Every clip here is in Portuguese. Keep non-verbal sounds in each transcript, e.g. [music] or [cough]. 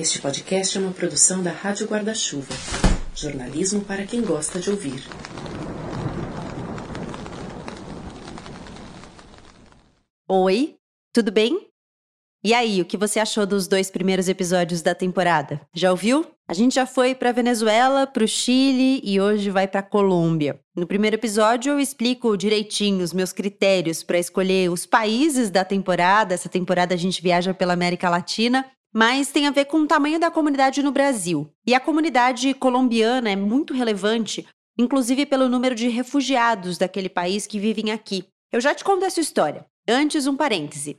Este podcast é uma produção da Rádio Guarda-Chuva. Jornalismo para quem gosta de ouvir. Oi, tudo bem? E aí, o que você achou dos dois primeiros episódios da temporada? Já ouviu? A gente já foi para Venezuela, para o Chile e hoje vai para Colômbia. No primeiro episódio eu explico direitinho os meus critérios para escolher os países da temporada. Essa temporada a gente viaja pela América Latina mas tem a ver com o tamanho da comunidade no Brasil. E a comunidade colombiana é muito relevante, inclusive pelo número de refugiados daquele país que vivem aqui. Eu já te conto essa história. Antes, um parêntese.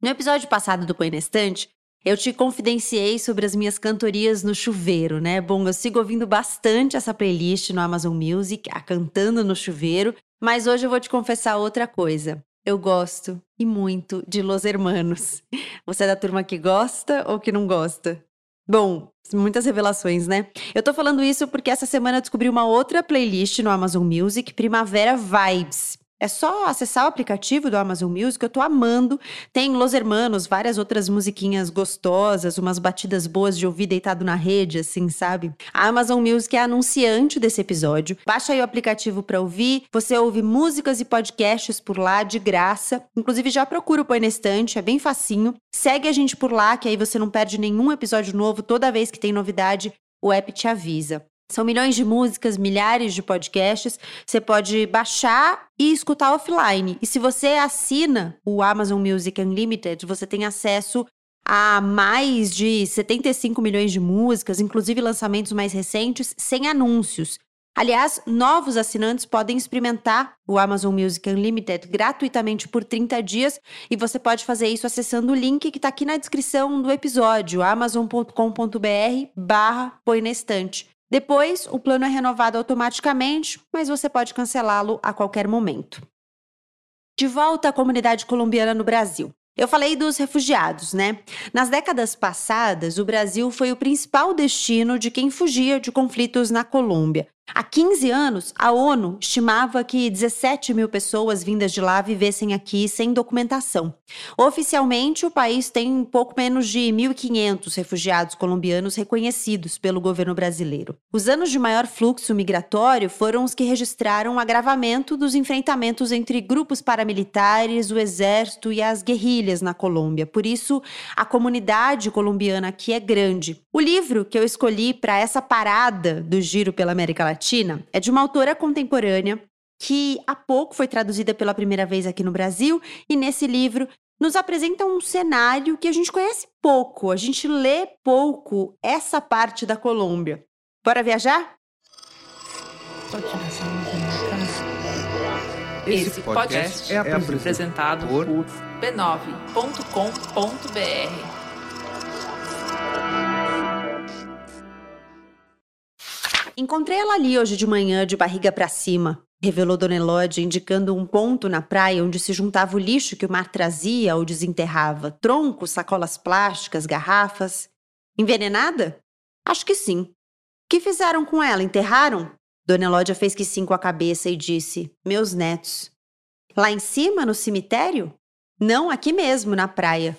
No episódio passado do Põe na Estante, eu te confidenciei sobre as minhas cantorias no chuveiro, né? Bom, eu sigo ouvindo bastante essa playlist no Amazon Music, a Cantando no Chuveiro, mas hoje eu vou te confessar outra coisa. Eu gosto e muito de Los Hermanos. [laughs] Você é da turma que gosta ou que não gosta? Bom, muitas revelações, né? Eu tô falando isso porque essa semana eu descobri uma outra playlist no Amazon Music, Primavera Vibes. É só acessar o aplicativo do Amazon Music, eu tô amando. Tem Los Hermanos, várias outras musiquinhas gostosas, umas batidas boas de ouvir deitado na rede, assim, sabe? A Amazon Music é anunciante desse episódio. Baixa aí o aplicativo para ouvir. Você ouve músicas e podcasts por lá de graça. Inclusive já procura o Põe na Estante, é bem facinho. Segue a gente por lá, que aí você não perde nenhum episódio novo. Toda vez que tem novidade, o app te avisa. São milhões de músicas, milhares de podcasts. Você pode baixar e escutar offline. E se você assina o Amazon Music Unlimited, você tem acesso a mais de 75 milhões de músicas, inclusive lançamentos mais recentes, sem anúncios. Aliás, novos assinantes podem experimentar o Amazon Music Unlimited gratuitamente por 30 dias e você pode fazer isso acessando o link que está aqui na descrição do episódio, amazon.com.br barra põe na estante. Depois, o plano é renovado automaticamente, mas você pode cancelá-lo a qualquer momento. De volta à comunidade colombiana no Brasil. Eu falei dos refugiados, né? Nas décadas passadas, o Brasil foi o principal destino de quem fugia de conflitos na Colômbia. Há 15 anos, a ONU estimava que 17 mil pessoas vindas de lá vivessem aqui sem documentação. Oficialmente, o país tem um pouco menos de 1.500 refugiados colombianos reconhecidos pelo governo brasileiro. Os anos de maior fluxo migratório foram os que registraram o agravamento dos enfrentamentos entre grupos paramilitares, o exército e as guerrilhas na Colômbia. Por isso, a comunidade colombiana aqui é grande. O livro que eu escolhi para essa parada do Giro pela América Latina Latina é de uma autora contemporânea que há pouco foi traduzida pela primeira vez aqui no Brasil e nesse livro nos apresenta um cenário que a gente conhece pouco, a gente lê pouco essa parte da Colômbia. Bora viajar? Esse podcast é apresentado por b9.com.br. Encontrei ela ali hoje de manhã, de barriga para cima, revelou Dona Elódia, indicando um ponto na praia onde se juntava o lixo que o mar trazia ou desenterrava: troncos, sacolas plásticas, garrafas. Envenenada? Acho que sim. Que fizeram com ela? Enterraram? Dona Elódia fez que sim com a cabeça e disse: Meus netos. Lá em cima, no cemitério? Não, aqui mesmo, na praia.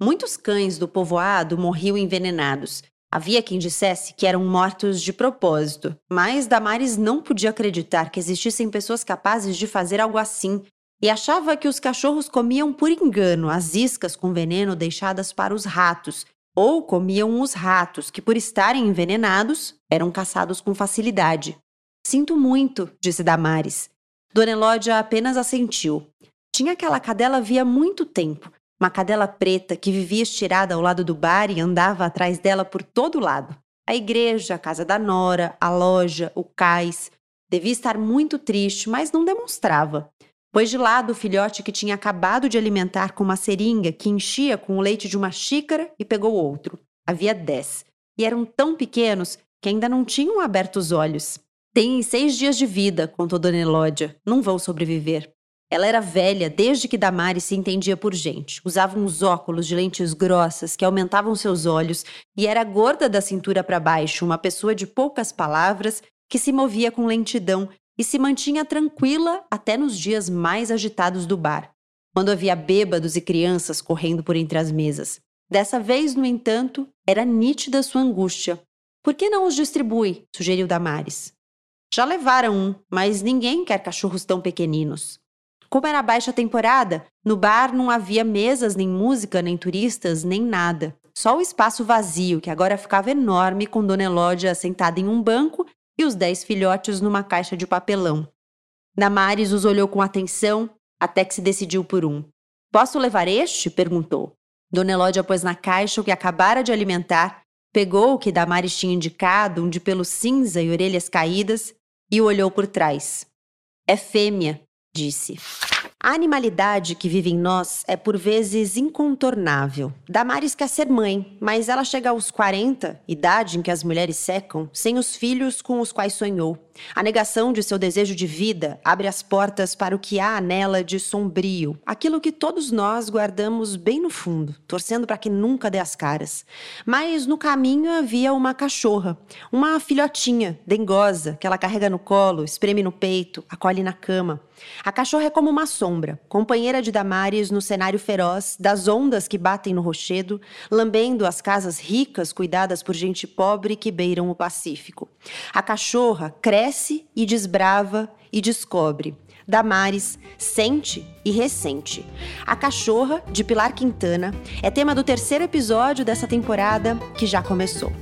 Muitos cães do povoado morriam envenenados Havia quem dissesse que eram mortos de propósito, mas Damares não podia acreditar que existissem pessoas capazes de fazer algo assim e achava que os cachorros comiam por engano as iscas com veneno deixadas para os ratos, ou comiam os ratos que, por estarem envenenados, eram caçados com facilidade. Sinto muito, disse Damares. Dona Elódia apenas assentiu. Tinha aquela cadela havia muito tempo, uma cadela preta que vivia estirada ao lado do bar e andava atrás dela por todo lado. A igreja, a casa da nora, a loja, o cais. Devia estar muito triste, mas não demonstrava. Pôs de lado o filhote que tinha acabado de alimentar com uma seringa que enchia com o leite de uma xícara e pegou outro. Havia dez. E eram tão pequenos que ainda não tinham aberto os olhos. Tem seis dias de vida, contou Dona Elódia. Não vão sobreviver. Ela era velha desde que Damares se entendia por gente. Usava uns óculos de lentes grossas que aumentavam seus olhos e era gorda da cintura para baixo, uma pessoa de poucas palavras que se movia com lentidão e se mantinha tranquila até nos dias mais agitados do bar, quando havia bêbados e crianças correndo por entre as mesas. Dessa vez, no entanto, era nítida sua angústia. Por que não os distribui? sugeriu Damares. Já levaram um, mas ninguém quer cachorros tão pequeninos. Como era baixa temporada, no bar não havia mesas, nem música, nem turistas, nem nada. Só o espaço vazio, que agora ficava enorme, com Dona Elódia sentada em um banco e os dez filhotes numa caixa de papelão. Damares os olhou com atenção, até que se decidiu por um. Posso levar este? perguntou. Dona Elódia pôs na caixa o que acabara de alimentar, pegou o que Damares tinha indicado, um de pelo cinza e orelhas caídas, e o olhou por trás. É fêmea, disse. A animalidade que vive em nós é por vezes incontornável. Damares quer ser mãe, mas ela chega aos 40, idade em que as mulheres secam, sem os filhos com os quais sonhou. A negação de seu desejo de vida abre as portas para o que há nela de sombrio, aquilo que todos nós guardamos bem no fundo, torcendo para que nunca dê as caras. Mas no caminho havia uma cachorra, uma filhotinha, dengosa, que ela carrega no colo, espreme no peito, acolhe na cama. A cachorra é como uma sombra, companheira de Damares no cenário feroz das ondas que batem no rochedo, lambendo as casas ricas cuidadas por gente pobre que beiram o Pacífico. A cachorra cresce cresce e desbrava e descobre. Damares sente e ressente. A Cachorra, de Pilar Quintana, é tema do terceiro episódio dessa temporada que já começou.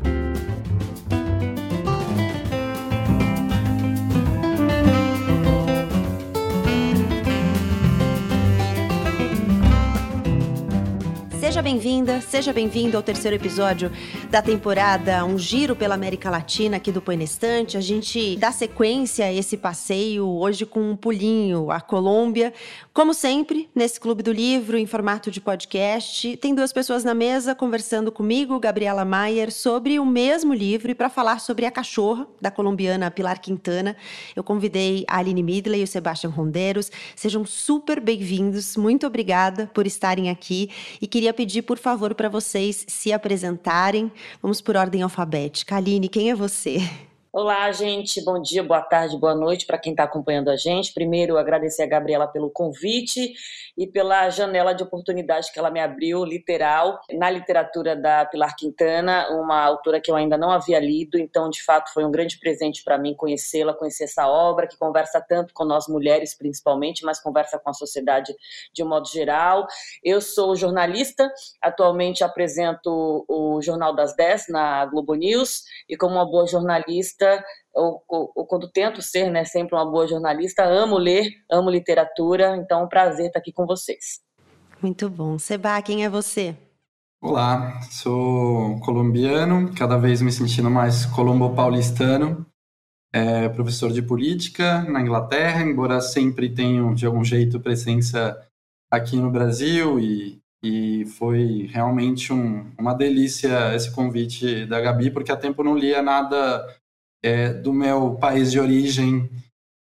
Seja bem-vinda, seja bem-vindo ao terceiro episódio da temporada Um Giro pela América Latina aqui do Põe. A gente dá sequência a esse passeio hoje com um pulinho à Colômbia. Como sempre, nesse Clube do Livro, em formato de podcast, tem duas pessoas na mesa conversando comigo, Gabriela Maier, sobre o mesmo livro e para falar sobre A Cachorra, da colombiana Pilar Quintana. Eu convidei a Aline Midley e o Sebastião Rondeiros. Sejam super bem-vindos. Muito obrigada por estarem aqui e queria pedir, por favor, para vocês se apresentarem. Vamos por ordem alfabética. Aline, quem é você? Olá, gente. Bom dia, boa tarde, boa noite para quem está acompanhando a gente. Primeiro, agradecer a Gabriela pelo convite e pela janela de oportunidade que ela me abriu, literal, na literatura da Pilar Quintana, uma autora que eu ainda não havia lido. Então, de fato, foi um grande presente para mim conhecê-la, conhecer essa obra que conversa tanto com nós mulheres, principalmente, mas conversa com a sociedade de um modo geral. Eu sou jornalista, atualmente apresento o Jornal das 10 na Globo News e, como uma boa jornalista, jornalista, ou, ou, ou, quando tento ser, né, sempre uma boa jornalista, amo ler, amo literatura, então é um prazer estar aqui com vocês. Muito bom. Seba, quem é você? Olá, sou colombiano, cada vez me sentindo mais colombo-paulistano, é professor de política na Inglaterra, embora sempre tenho, de algum jeito, presença aqui no Brasil e, e foi realmente um, uma delícia esse convite da Gabi, porque há tempo não lia nada é, do meu país de origem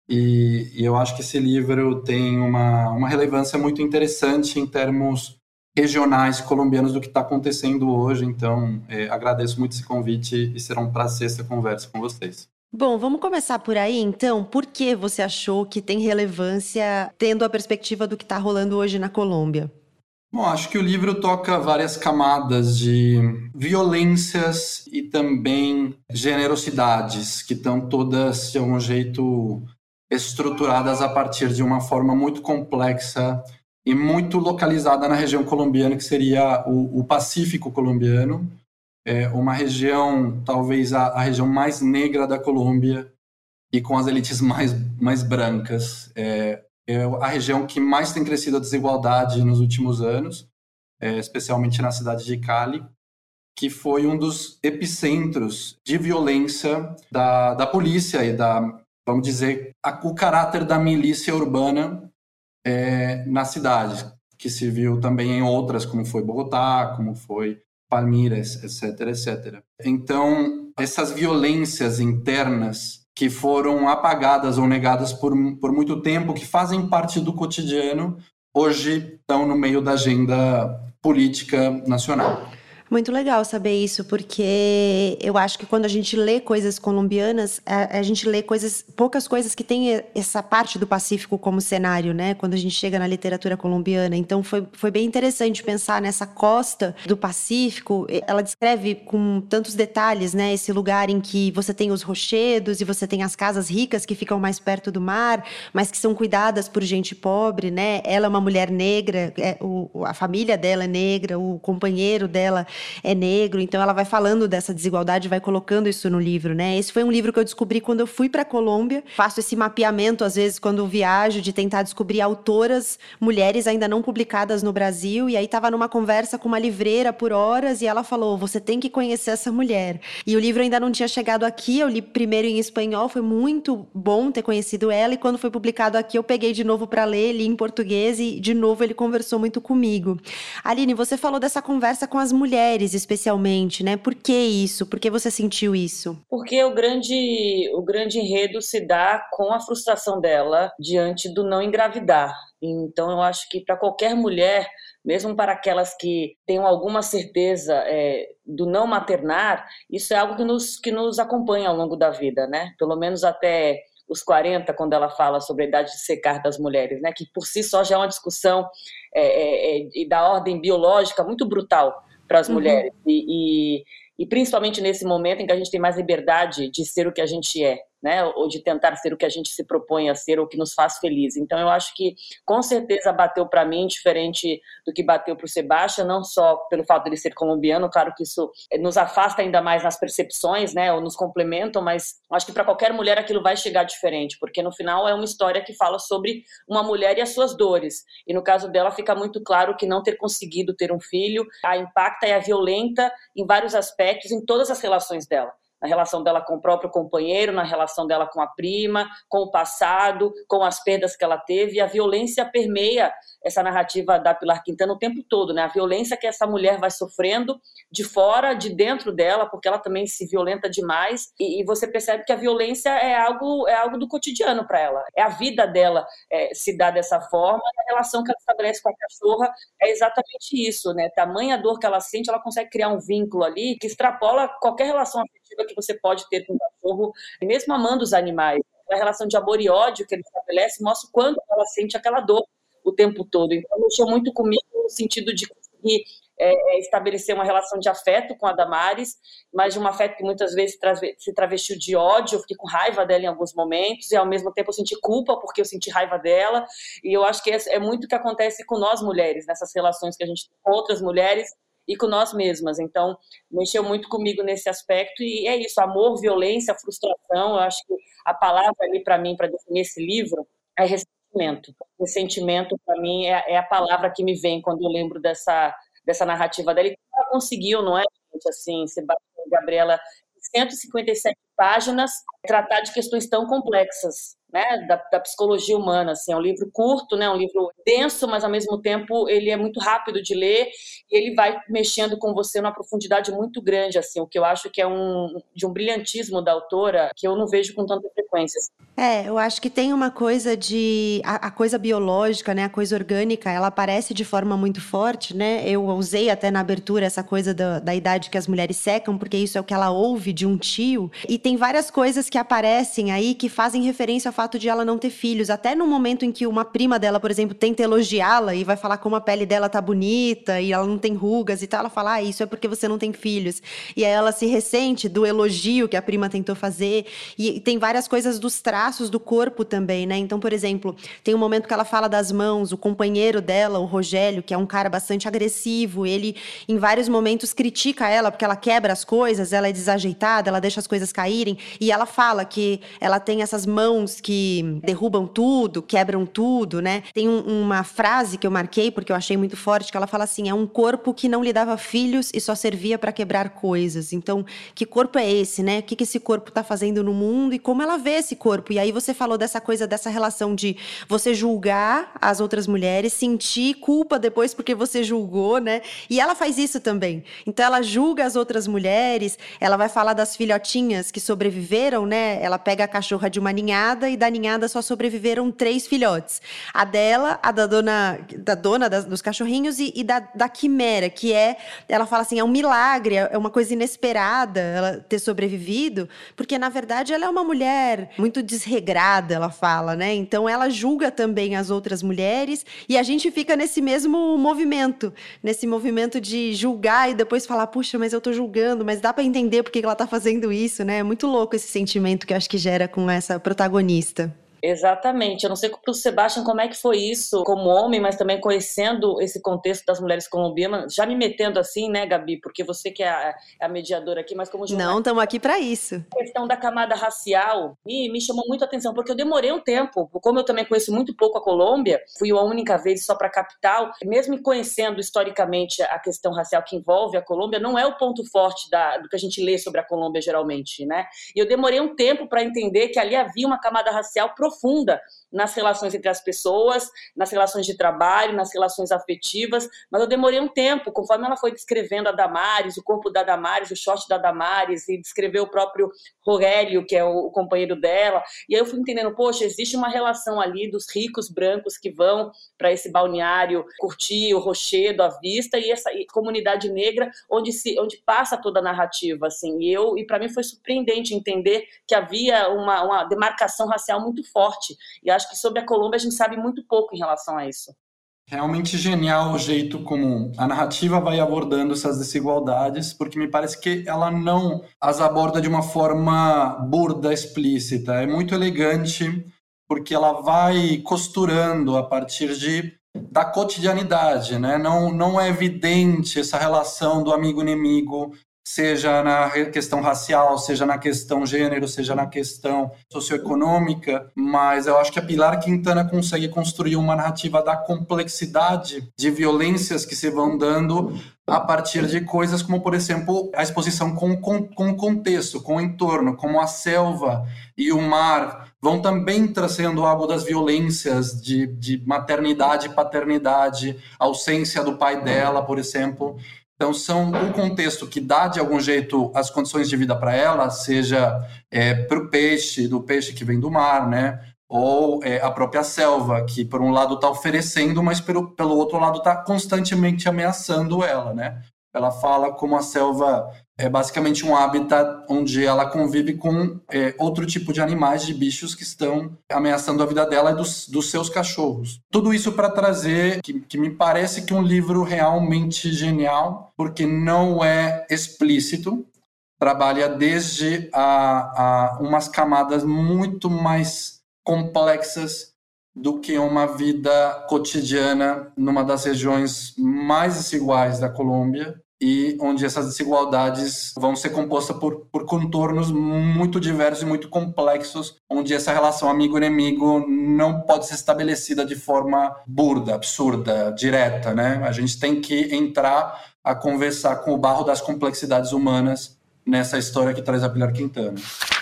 e, e, eu acho que esse livro tem uma, uma relevância muito interessante em termos regionais colombianos do que está acontecendo hoje. Então, é, agradeço muito esse convite e será um prazer essa conversa com vocês. Bom, vamos começar por aí então. Por que você achou que tem relevância tendo a perspectiva do que está rolando hoje na Colômbia? Bom, acho que o livro toca várias camadas de violências e também generosidades, que estão todas, de algum jeito, estruturadas a partir de uma forma muito complexa e muito localizada na região colombiana, que seria o, o Pacífico colombiano, é uma região, talvez a, a, região mais negra da Colômbia e com as elites mais, mais brancas. É, é a região que mais tem crescido a desigualdade nos últimos anos, é, especialmente na cidade de Cali, que foi um dos epicentros de violência da, da polícia e da, vamos dizer, a, o caráter da milícia urbana é, na cidade, que se viu também em outras, como foi Bogotá, como foi Palmeiras, etc, etc. Então, essas violências internas que foram apagadas ou negadas por, por muito tempo, que fazem parte do cotidiano, hoje estão no meio da agenda política nacional. Muito legal saber isso, porque eu acho que quando a gente lê coisas colombianas, a, a, gente lê coisas, poucas coisas que têm essa parte do Pacífico como cenário, né? Quando a gente chega na literatura colombiana. Então foi, foi bem interessante pensar nessa costa do Pacífico. Ela descreve com tantos detalhes, né? Esse lugar em que você tem os rochedos e você tem as casas ricas que ficam mais perto do mar, mas que são cuidadas por gente pobre, né? Ela é uma mulher negra, é, o, a família dela é negra, o companheiro dela é negro, então ela vai falando dessa desigualdade, vai colocando isso no livro, né? Esse foi um livro que eu descobri quando eu fui para Colômbia. Faço esse mapeamento às vezes quando viajo de tentar descobrir autoras mulheres ainda não publicadas no Brasil e aí tava numa conversa com uma livreira por horas e ela falou: "Você tem que conhecer essa mulher". E o livro ainda não tinha chegado aqui, eu li primeiro em espanhol, foi muito bom ter conhecido ela e quando foi publicado aqui eu peguei de novo para ler, li em português e de novo ele conversou muito comigo. Aline, você falou dessa conversa com as mulheres mulheres, especialmente, né? Por que isso? Por que você sentiu isso? Porque o grande, o grande enredo se dá com a frustração dela diante do não engravidar. Então, eu acho que para qualquer mulher, mesmo para aquelas que tenham alguma certeza é, do não maternar, isso é algo que nos, que nos acompanha ao longo da vida, né? Pelo menos até os 40, quando ela fala sobre a idade de secar das mulheres, né? Que por si só já é uma discussão é, é, é da ordem biológica muito brutal para as uhum. mulheres. E, e, e, principalmente nesse momento em que a gente tem mais liberdade de ser o que a gente é né, ou de tentar ser o que a gente se propõe a ser ou que nos faz feliz. Então eu acho que com certeza bateu para mim diferente do que bateu para o Sebastião, não só pelo fato de ele ser colombiano, claro que isso nos afasta ainda mais nas percepções, né, ou nos complementam, mas acho que para qualquer mulher aquilo vai chegar diferente, porque no final é uma história que fala sobre uma mulher e as suas dores. E no caso dela fica muito claro que não ter conseguido ter um filho a impacta e a violenta em vários aspectos em todas as relações dela na relação dela com o próprio companheiro, na relação dela com a prima, com o passado, com as perdas que ela teve. E a violência permeia essa narrativa da Pilar Quintana o tempo todo, né? A violência que essa mulher vai sofrendo de fora, de dentro dela, porque ela também se violenta demais. E, e você percebe que a violência é algo, é algo do cotidiano para ela. É a vida dela é, se dá dessa forma. A relação que ela estabelece com a cachorra é exatamente isso, né? Tamanha dor que ela sente, ela consegue criar um vínculo ali que extrapola qualquer relação afetiva que você pode ter com o cachorro, mesmo amando os animais. A relação de amor e ódio que ele estabelece mostra o quanto ela sente aquela dor o tempo todo. Então, mexeu muito comigo no sentido de conseguir é, é, estabelecer uma relação de afeto com a Damares, mas de um afeto que muitas vezes se travestiu de ódio, eu fiquei com raiva dela em alguns momentos, e ao mesmo tempo eu senti culpa porque eu senti raiva dela, e eu acho que é, é muito o que acontece com nós mulheres, nessas relações que a gente tem com outras mulheres, e com nós mesmas. Então, mexeu muito comigo nesse aspecto e é isso, amor, violência, frustração. Eu acho que a palavra ali para mim para definir esse livro é ressentimento. Ressentimento para mim é, é, a palavra que me vem quando eu lembro dessa dessa narrativa dela. E ela conseguiu, não é, gente? Assim, Sebastião e Gabriela, 157 páginas, tratar de questões tão complexas né, da, da, psicologia humana. Assim, é um livro curto, né, um livro denso, mas ao mesmo tempo ele é muito rápido de ler e ele vai mexendo com você numa profundidade muito grande, assim, o que eu acho que é um de um brilhantismo da autora que eu não vejo com tanta frequência. É, eu acho que tem uma coisa de a, a coisa biológica, né, a coisa orgânica, ela aparece de forma muito forte, né? Eu usei até na abertura essa coisa da, da idade que as mulheres secam, porque isso é o que ela ouve de um tio. E tem várias coisas que aparecem aí que fazem referência fato de ela não ter filhos. Até no momento em que uma prima dela, por exemplo, tenta elogiá-la e vai falar como a pele dela tá bonita e ela não tem rugas e tal, ela fala: Ah, isso é porque você não tem filhos. E aí ela se ressente do elogio que a prima tentou fazer. E tem várias coisas dos traços do corpo também, né? Então, por exemplo, tem um momento que ela fala das mãos, o companheiro dela, o Rogério, que é um cara bastante agressivo, ele em vários momentos critica ela porque ela quebra as coisas, ela é desajeitada, ela deixa as coisas caírem. E ela fala que ela tem essas mãos que que derrubam tudo, quebram tudo, né? Tem um, uma frase que eu marquei porque eu achei muito forte que ela fala assim: é um corpo que não lhe dava filhos e só servia para quebrar coisas. Então, que corpo é esse, né? O que, que esse corpo está fazendo no mundo e como ela vê esse corpo? E aí você falou dessa coisa, dessa relação de você julgar as outras mulheres, sentir culpa depois porque você julgou, né? E ela faz isso também. Então, ela julga as outras mulheres, ela vai falar das filhotinhas que sobreviveram, né? Ela pega a cachorra de uma ninhada e da ninhada só sobreviveram três filhotes. A dela, a da dona, da dona das, dos cachorrinhos e, e, da, da quimera, que é, ela fala assim, é um milagre, é uma coisa inesperada ela ter sobrevivido, porque na verdade ela é uma mulher muito desregrada, ela fala, né? Então ela julga também as outras mulheres e a gente fica nesse mesmo movimento, nesse movimento de julgar e depois falar, puxa, mas eu tô julgando, mas dá para entender por que ela tá fazendo isso, né? É muito louco esse sentimento que eu acho que gera com essa protagonista. журналиста. Exatamente. Eu não sei para o Sebastião como é que foi isso como homem, mas também conhecendo esse contexto das mulheres colombianas, já me metendo assim, né, Gabi? Porque você que é a, é a mediadora aqui, mas como Não, estamos aqui para isso. A questão da camada racial me, me chamou muito a atenção, porque eu demorei um tempo, como eu também conheço muito pouco a Colômbia, fui a única vez só para a capital, mesmo conhecendo historicamente a questão racial que envolve a Colômbia, não é o ponto forte da, do que a gente lê sobre a Colômbia geralmente, né? E eu demorei um tempo para entender que ali havia uma camada racial profunda nas relações entre as pessoas, nas relações de trabalho, nas relações afetivas, mas eu demorei um tempo, conforme ela foi descrevendo a Damares, o corpo da Damares, o short da Damares, e descreveu o próprio Rogélio, que é o, companheiro dela, e aí eu fui entendendo, poxa, existe uma relação ali dos ricos brancos que vão para esse balneário curtir o rochedo à vista, e essa comunidade negra onde se onde passa toda a narrativa, assim, e eu, e para mim foi surpreendente entender que havia uma, uma demarcação racial muito forte, e acho que sobre a Colômbia a gente sabe muito pouco em relação a isso. Realmente genial o jeito como a narrativa vai abordando essas desigualdades, porque me parece que ela não as aborda de uma forma burda, explícita. É muito elegante, porque ela vai costurando a partir de da cotidianidade, né? Não, não é evidente essa relação do amigo-inimigo seja na questão racial, seja na questão gênero, seja na questão socioeconômica, mas eu acho que a Pilar Quintana consegue construir uma narrativa da complexidade de violências que se vão dando a partir de coisas como, por exemplo, a exposição com, com, com o contexto, com o entorno, como a selva e o mar vão também trazendo algo das violências de, de maternidade paternidade, ausência do pai dela, por exemplo. Então, são um contexto que dá, de algum jeito, as condições de vida para ela, seja é, para o peixe, do peixe que vem do mar, né? Ou é, a própria selva, que por um lado está oferecendo, mas pelo, pelo outro lado está constantemente ameaçando ela, né? Ela fala como a selva é basicamente um habitat onde ela convive com é, outro tipo de animais, de bichos que estão ameaçando a vida dela e dos, dos seus cachorros. Tudo isso para trazer que, que me parece que um livro realmente genial, porque não é explícito, trabalha desde a, a umas camadas muito mais complexas do que uma vida cotidiana numa das regiões mais desiguais da Colômbia e onde essas desigualdades vão ser compostas por, por contornos muito diversos e muito complexos, onde essa relação amigo-inimigo não pode ser estabelecida de forma burda, absurda, direta, né? A gente tem que entrar a conversar com o barro das complexidades humanas nessa história que traz a Pilar Quintana.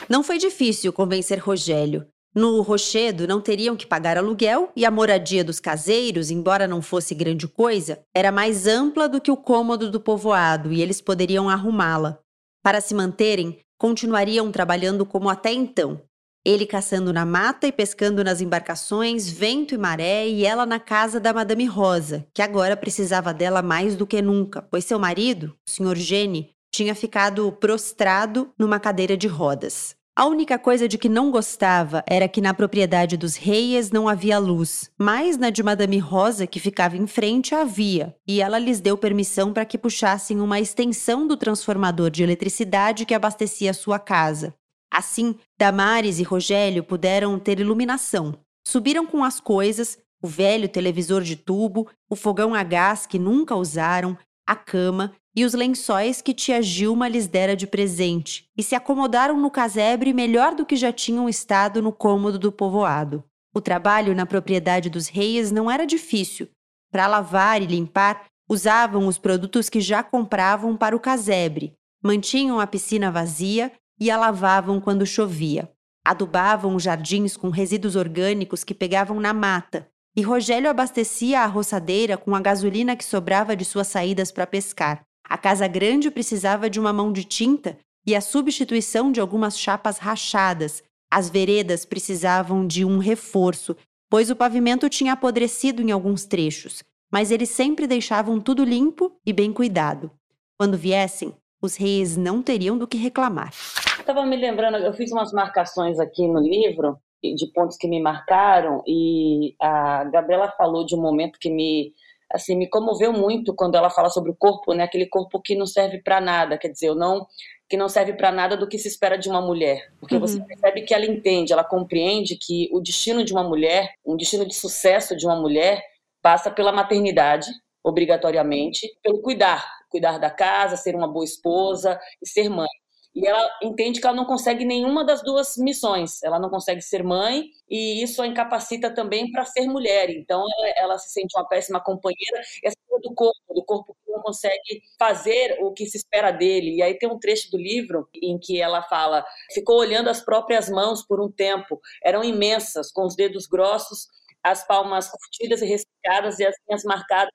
Não foi difícil convencer Rogério. No Rochedo, não teriam que pagar aluguel e a moradia dos caseiros, embora não fosse grande coisa, era mais ampla do que o cômodo do povoado e eles poderiam arrumá-la. Para se manterem, continuariam trabalhando como até então. Ele caçando na mata e pescando nas embarcações, vento e maré, e ela na casa da Madame Rosa, que agora precisava dela mais do que nunca, pois seu marido, o Sr. Gene, tinha ficado prostrado numa cadeira de rodas. A única coisa de que não gostava era que na propriedade dos Reyes não havia luz, mas na de Madame Rosa, que ficava em frente, havia, e ela lhes deu permissão para que puxassem uma extensão do transformador de eletricidade que abastecia sua casa. Assim, Damares e Rogério puderam ter iluminação. Subiram com as coisas, o velho televisor de tubo, o fogão a gás que nunca usaram, a cama e os lençóis que tia Gilma lhes dera de presente, e se acomodaram no casebre melhor do que já tinham estado no cômodo do povoado. O trabalho na propriedade dos reis não era difícil. Para lavar e limpar, usavam os produtos que já compravam para o casebre, mantinham a piscina vazia e a lavavam quando chovia. Adubavam os jardins com resíduos orgânicos que pegavam na mata, e Rogério abastecia a roçadeira com a gasolina que sobrava de suas saídas para pescar. A casa grande precisava de uma mão de tinta e a substituição de algumas chapas rachadas, As veredas precisavam de um reforço, pois o pavimento tinha apodrecido em alguns trechos, mas eles sempre deixavam tudo limpo e bem cuidado. Quando viessem, os reis não teriam do que reclamar. Estava me lembrando, eu fiz umas marcações aqui no livro de pontos que me marcaram e a Gabriela falou de um momento que me assim me comoveu muito quando ela fala sobre o corpo, né? Aquele corpo que não serve para nada, quer dizer, eu não que não serve para nada do que se espera de uma mulher, porque uhum. você percebe que ela entende, ela compreende que o destino de uma mulher, um destino de sucesso de uma mulher passa pela maternidade, obrigatoriamente, pelo cuidar, cuidar da casa, ser uma boa esposa e ser mãe. E ela entende que ela não consegue nenhuma das duas missões. Ela não consegue ser mãe e isso a incapacita também para ser mulher. Então ela, ela, se sente uma péssima companheira. Essa coisa do corpo, do corpo que não consegue fazer o que se espera dele. E aí tem um trecho do livro em que ela fala: ficou olhando as próprias mãos por um tempo. Eram imensas, com os dedos grossos, as palmas curtidas e ressecadas e as linhas marcadas,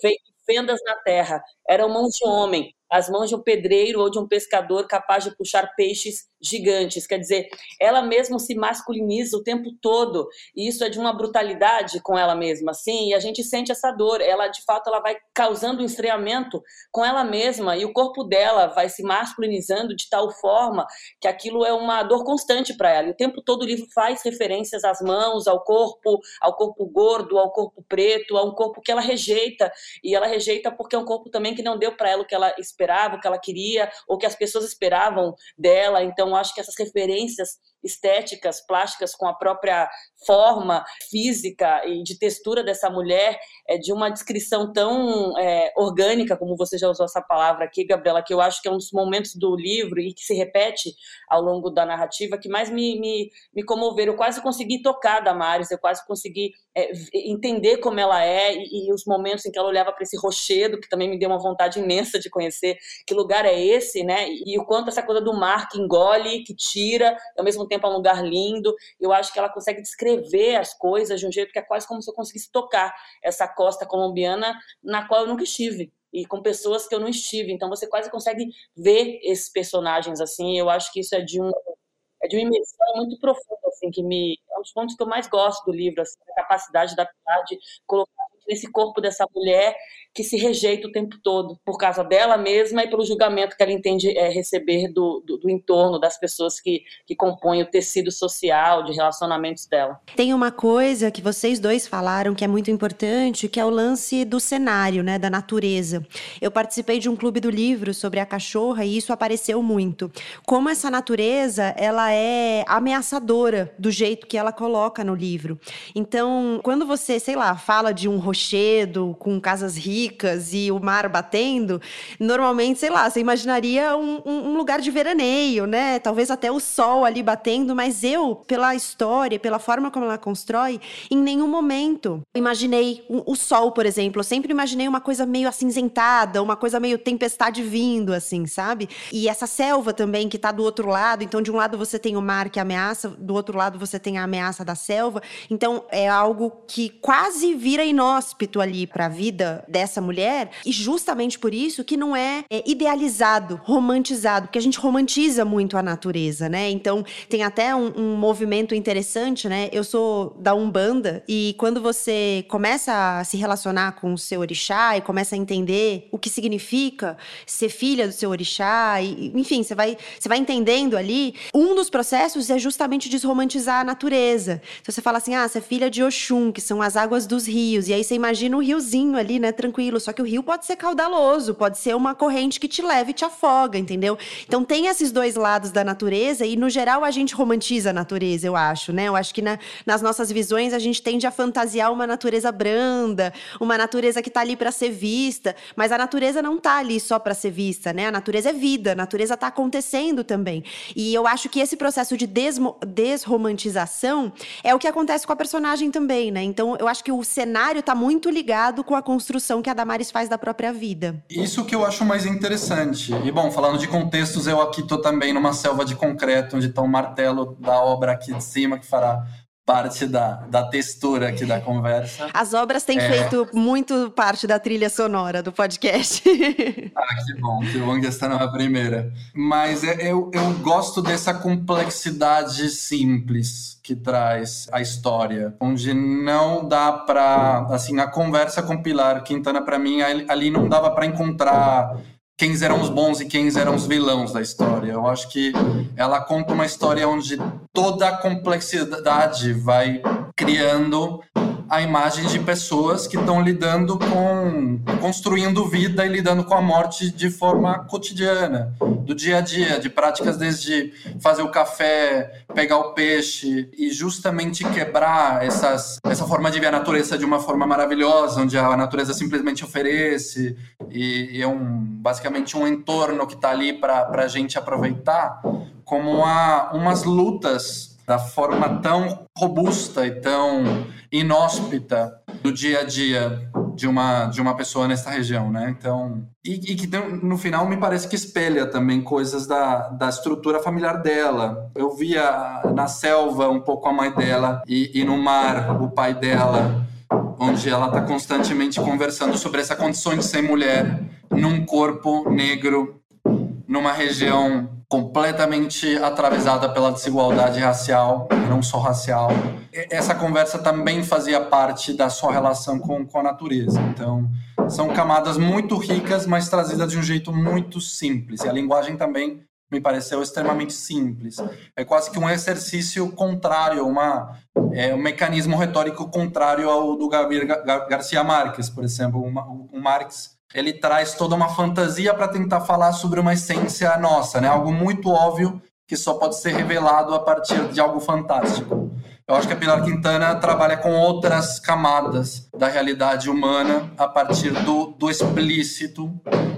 feitas fendas na terra. Eram mãos de homem, as mãos de um pedreiro ou de um pescador capaz de puxar peixes gigantes. Quer dizer, ela mesma se masculiniza o tempo todo, e isso é de uma brutalidade com ela mesma, assim, e a gente sente essa dor. Ela, de fato, ela vai causando um estranhamento com ela mesma, e o corpo dela vai se masculinizando de tal forma que aquilo é uma dor constante para ela. E o tempo todo o livro faz referências às mãos, ao corpo, ao corpo gordo, ao corpo preto, a um corpo que ela rejeita, e ela rejeita porque é um corpo também que não deu para ela o que ela esperava, o que ela queria, ou que as pessoas esperavam dela. Então, acho que essas referências estéticas, plásticas com a própria forma física e de textura dessa mulher, é de uma descrição tão é, orgânica, como você já usou essa palavra aqui, Gabriela, que eu acho que é um dos momentos do livro e que se repete ao longo da narrativa que mais me, me, me comoveram. Eu quase consegui tocar da Damares, eu quase consegui é, entender como ela é e, e, os momentos em que ela olhava para esse rochedo, que também me deu uma vontade imensa de conhecer que lugar é esse, né? E o quanto essa coisa do mar que engole, que tira, ao mesmo tempo é um lugar lindo. Eu acho que ela consegue descrever as coisas de um jeito que é quase como se eu conseguisse tocar essa costa colombiana na qual eu nunca estive e com pessoas que eu não estive. Então você quase consegue ver esses personagens assim. Eu acho que isso é de um é de uma imersão muito profunda assim que me é um dos pontos que eu mais gosto do livro, assim, a capacidade da de colocar nesse corpo dessa mulher que se rejeita o tempo todo por causa dela mesma e pelo julgamento que ela entende é, receber do, do, do, entorno, das pessoas que, que compõem o tecido social, de relacionamentos dela. Tem uma coisa que vocês dois falaram que é muito importante, que é o lance do cenário, né, da natureza. Eu participei de um clube do livro sobre a cachorra e isso apareceu muito. Como essa natureza, ela é ameaçadora do jeito que ela coloca no livro. Então, quando você, sei lá, fala de um rochedo com casas ricas e o mar batendo, normalmente, sei lá, você imaginaria um, um, lugar de veraneio, né? Talvez até o sol ali batendo, mas eu, pela história, pela forma como ela constrói, em nenhum momento imaginei o, o sol, por exemplo. Eu sempre imaginei uma coisa meio acinzentada, uma coisa meio tempestade vindo, assim, sabe? E essa selva também que tá do outro lado, então de um lado você tem o mar que ameaça, do outro lado você tem a ameaça da selva. Então é algo que quase vira inóspito inóspito ali para a vida dessa mulher, e justamente por isso que não é, é idealizado, romantizado, porque a gente romantiza muito a natureza, né? Então tem até um, um movimento interessante, né? Eu sou da Umbanda e quando você começa a se relacionar com o seu orixá e começa a entender o que significa ser filha do seu orixá, e, enfim, você vai, você vai entendendo ali. Um dos processos é justamente desromantizar a natureza. Então você fala assim: ah, você é filha de Oxum, que são as águas dos rios, e aí você imagina um riozinho ali, né, tranquilo. Só que o rio pode ser caudaloso, pode ser uma corrente que te leva e te afoga, entendeu? Então tem esses dois lados da natureza e, no geral, a gente romantiza a natureza, eu acho, né? Eu acho que na, nas nossas visões a gente tende a fantasiar uma natureza branda, uma natureza que tá ali para ser vista, mas a natureza não tá ali só para ser vista, né? A natureza é vida, a natureza tá acontecendo também. E eu acho que esse processo de desmo, desromantização é o que acontece com a personagem também, né? Então eu acho que o cenário tá muito ligado com a construção que a Damares faz da própria vida. Isso que eu acho mais interessante. E bom, falando de contextos, eu aqui tô também numa selva de concreto, onde está o martelo da obra aqui de cima, que fará parte da, da textura aqui da [laughs] conversa. As obras têm é... feito muito parte da trilha sonora do podcast. [laughs] ah, que bom, que bom que esta não é primeira. Mas é, eu, eu gosto dessa complexidade simples que traz a história, onde não dá para, assim, a conversa com Pilar Quintana para mim ali não dava para encontrar quem eram os bons e quem eram os vilões da história. Eu acho que ela conta uma história onde toda a complexidade vai criando a imagem de pessoas que estão lidando com construindo vida e lidando com a morte de forma cotidiana, do dia a dia, de práticas desde fazer o café, pegar o peixe e justamente quebrar essas, essa forma de ver a natureza de uma forma maravilhosa, onde a natureza simplesmente oferece e, e é um basicamente um entorno que está ali para a gente aproveitar, como uma, umas lutas da forma tão robusta e tão inóspita do dia a dia de uma, de uma pessoa nessa região, né? Então, e, e, que no final me parece que espelha também coisas da, da estrutura familiar dela. Eu via na selva um pouco a mãe dela e, e no mar o pai dela, onde ela está constantemente conversando sobre essa condição de ser mulher num corpo negro, numa região completamente atravessada pela desigualdade racial, não só racial. Essa conversa também fazia parte da sua relação com, com a natureza. Então, são camadas muito ricas, mas trazidas de um jeito muito simples. E a linguagem também me pareceu extremamente simples. É quase que um exercício contrário, uma, é, um mecanismo retórico contrário ao do Gabriel Garcia Marques, por exemplo. O Marx ele traz toda uma fantasia para tentar falar sobre uma essência nossa, né? Algo muito óbvio que só pode ser revelado a partir de algo fantástico. Eu acho que a Pilar Quintana trabalha com outras camadas da realidade humana a partir do, do explícito,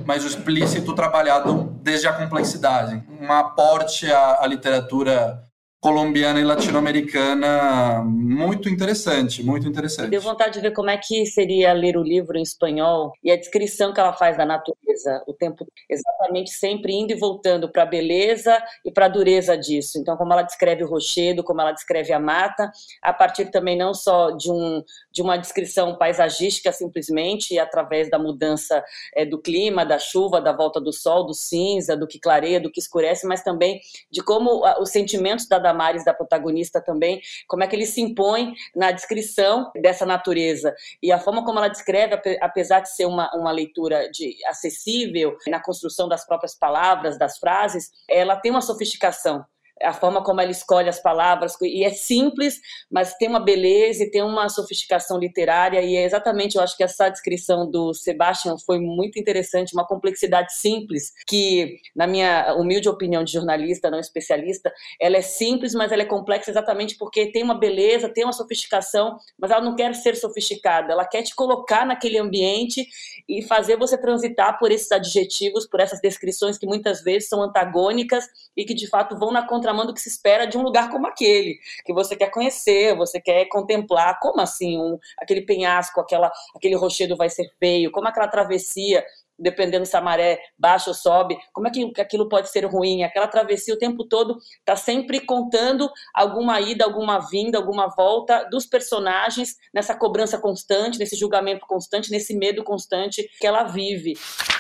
mas o explícito trabalhado desde a complexidade. Um aporte à, à literatura colombiana e latino-americana muito interessante, muito interessante. Deu vontade de ver como é que seria ler o livro em espanhol e a descrição que ela faz da natureza, o tempo exatamente sempre indo e voltando para a beleza e para a dureza disso. Então, como ela descreve o rochedo, como ela descreve a mata, a partir também não só de um de uma descrição paisagística simplesmente através da mudança é, do clima, da chuva, da volta do sol, do cinza, do que clareia, do que escurece, mas também de como a, os sentimentos da Damares, da protagonista também, como é que ele se impõe na descrição dessa natureza. E a forma como ela descreve, apesar de ser uma, uma leitura de, acessível na construção das próprias palavras, das frases, ela tem uma sofisticação a forma como ela escolhe as palavras, e é simples, mas tem uma beleza e tem uma sofisticação literária, e é exatamente, eu acho que essa descrição do Sebastian foi muito interessante, uma complexidade simples, que, na minha humilde opinião de jornalista, não especialista, ela é simples, mas ela é complexa exatamente porque tem uma beleza, tem uma sofisticação, mas ela não quer ser sofisticada, ela quer te colocar naquele ambiente e fazer você transitar por esses adjetivos, por essas descrições que muitas vezes são antagônicas e que, de fato, vão na contra do que se espera de um lugar como aquele, que você quer conhecer, você quer contemplar. Como assim um, aquele penhasco, aquela, aquele rochedo vai ser feio? Como aquela travessia dependendo se a maré baixa ou sobe, como é que aquilo pode ser ruim? Aquela travessia o tempo todo está sempre contando alguma ida, alguma vinda, alguma volta dos personagens nessa cobrança constante, nesse julgamento constante, nesse medo constante que ela vive.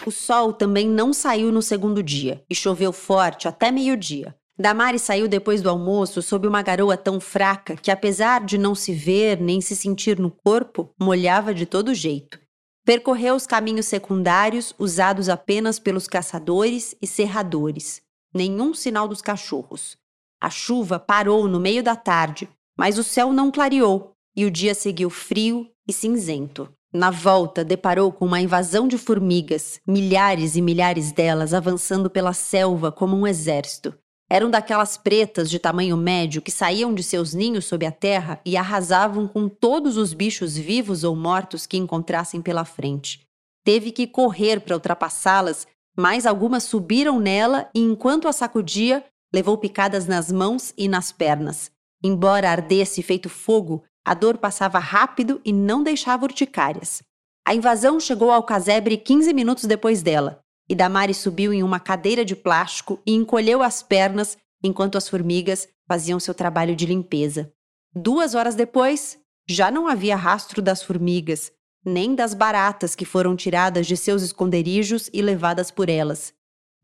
O sol também não saiu no segundo dia e choveu forte até meio-dia. Damari saiu depois do almoço sob uma garoa tão fraca que, apesar de não se ver nem se sentir no corpo, molhava de todo jeito. Percorreu os caminhos secundários usados apenas pelos caçadores e serradores. Nenhum sinal dos cachorros. A chuva parou no meio da tarde, mas o céu não clareou e o dia seguiu frio e cinzento. Na volta, deparou com uma invasão de formigas, milhares e milhares delas avançando pela selva como um exército. Eram daquelas pretas de tamanho médio que saíam de seus ninhos sob a terra e arrasavam com todos os bichos vivos ou mortos que encontrassem pela frente. Teve que correr para ultrapassá-las, mas algumas subiram nela e, enquanto a sacudia, levou picadas nas mãos e nas pernas. Embora ardesse feito fogo, a dor passava rápido e não deixava urticárias. A invasão chegou ao casebre 15 minutos depois dela e Damari subiu em uma cadeira de plástico e encolheu as pernas enquanto as formigas faziam seu trabalho de limpeza. Duas horas depois, já não havia rastro das formigas, nem das baratas que foram tiradas de seus esconderijos e levadas por elas.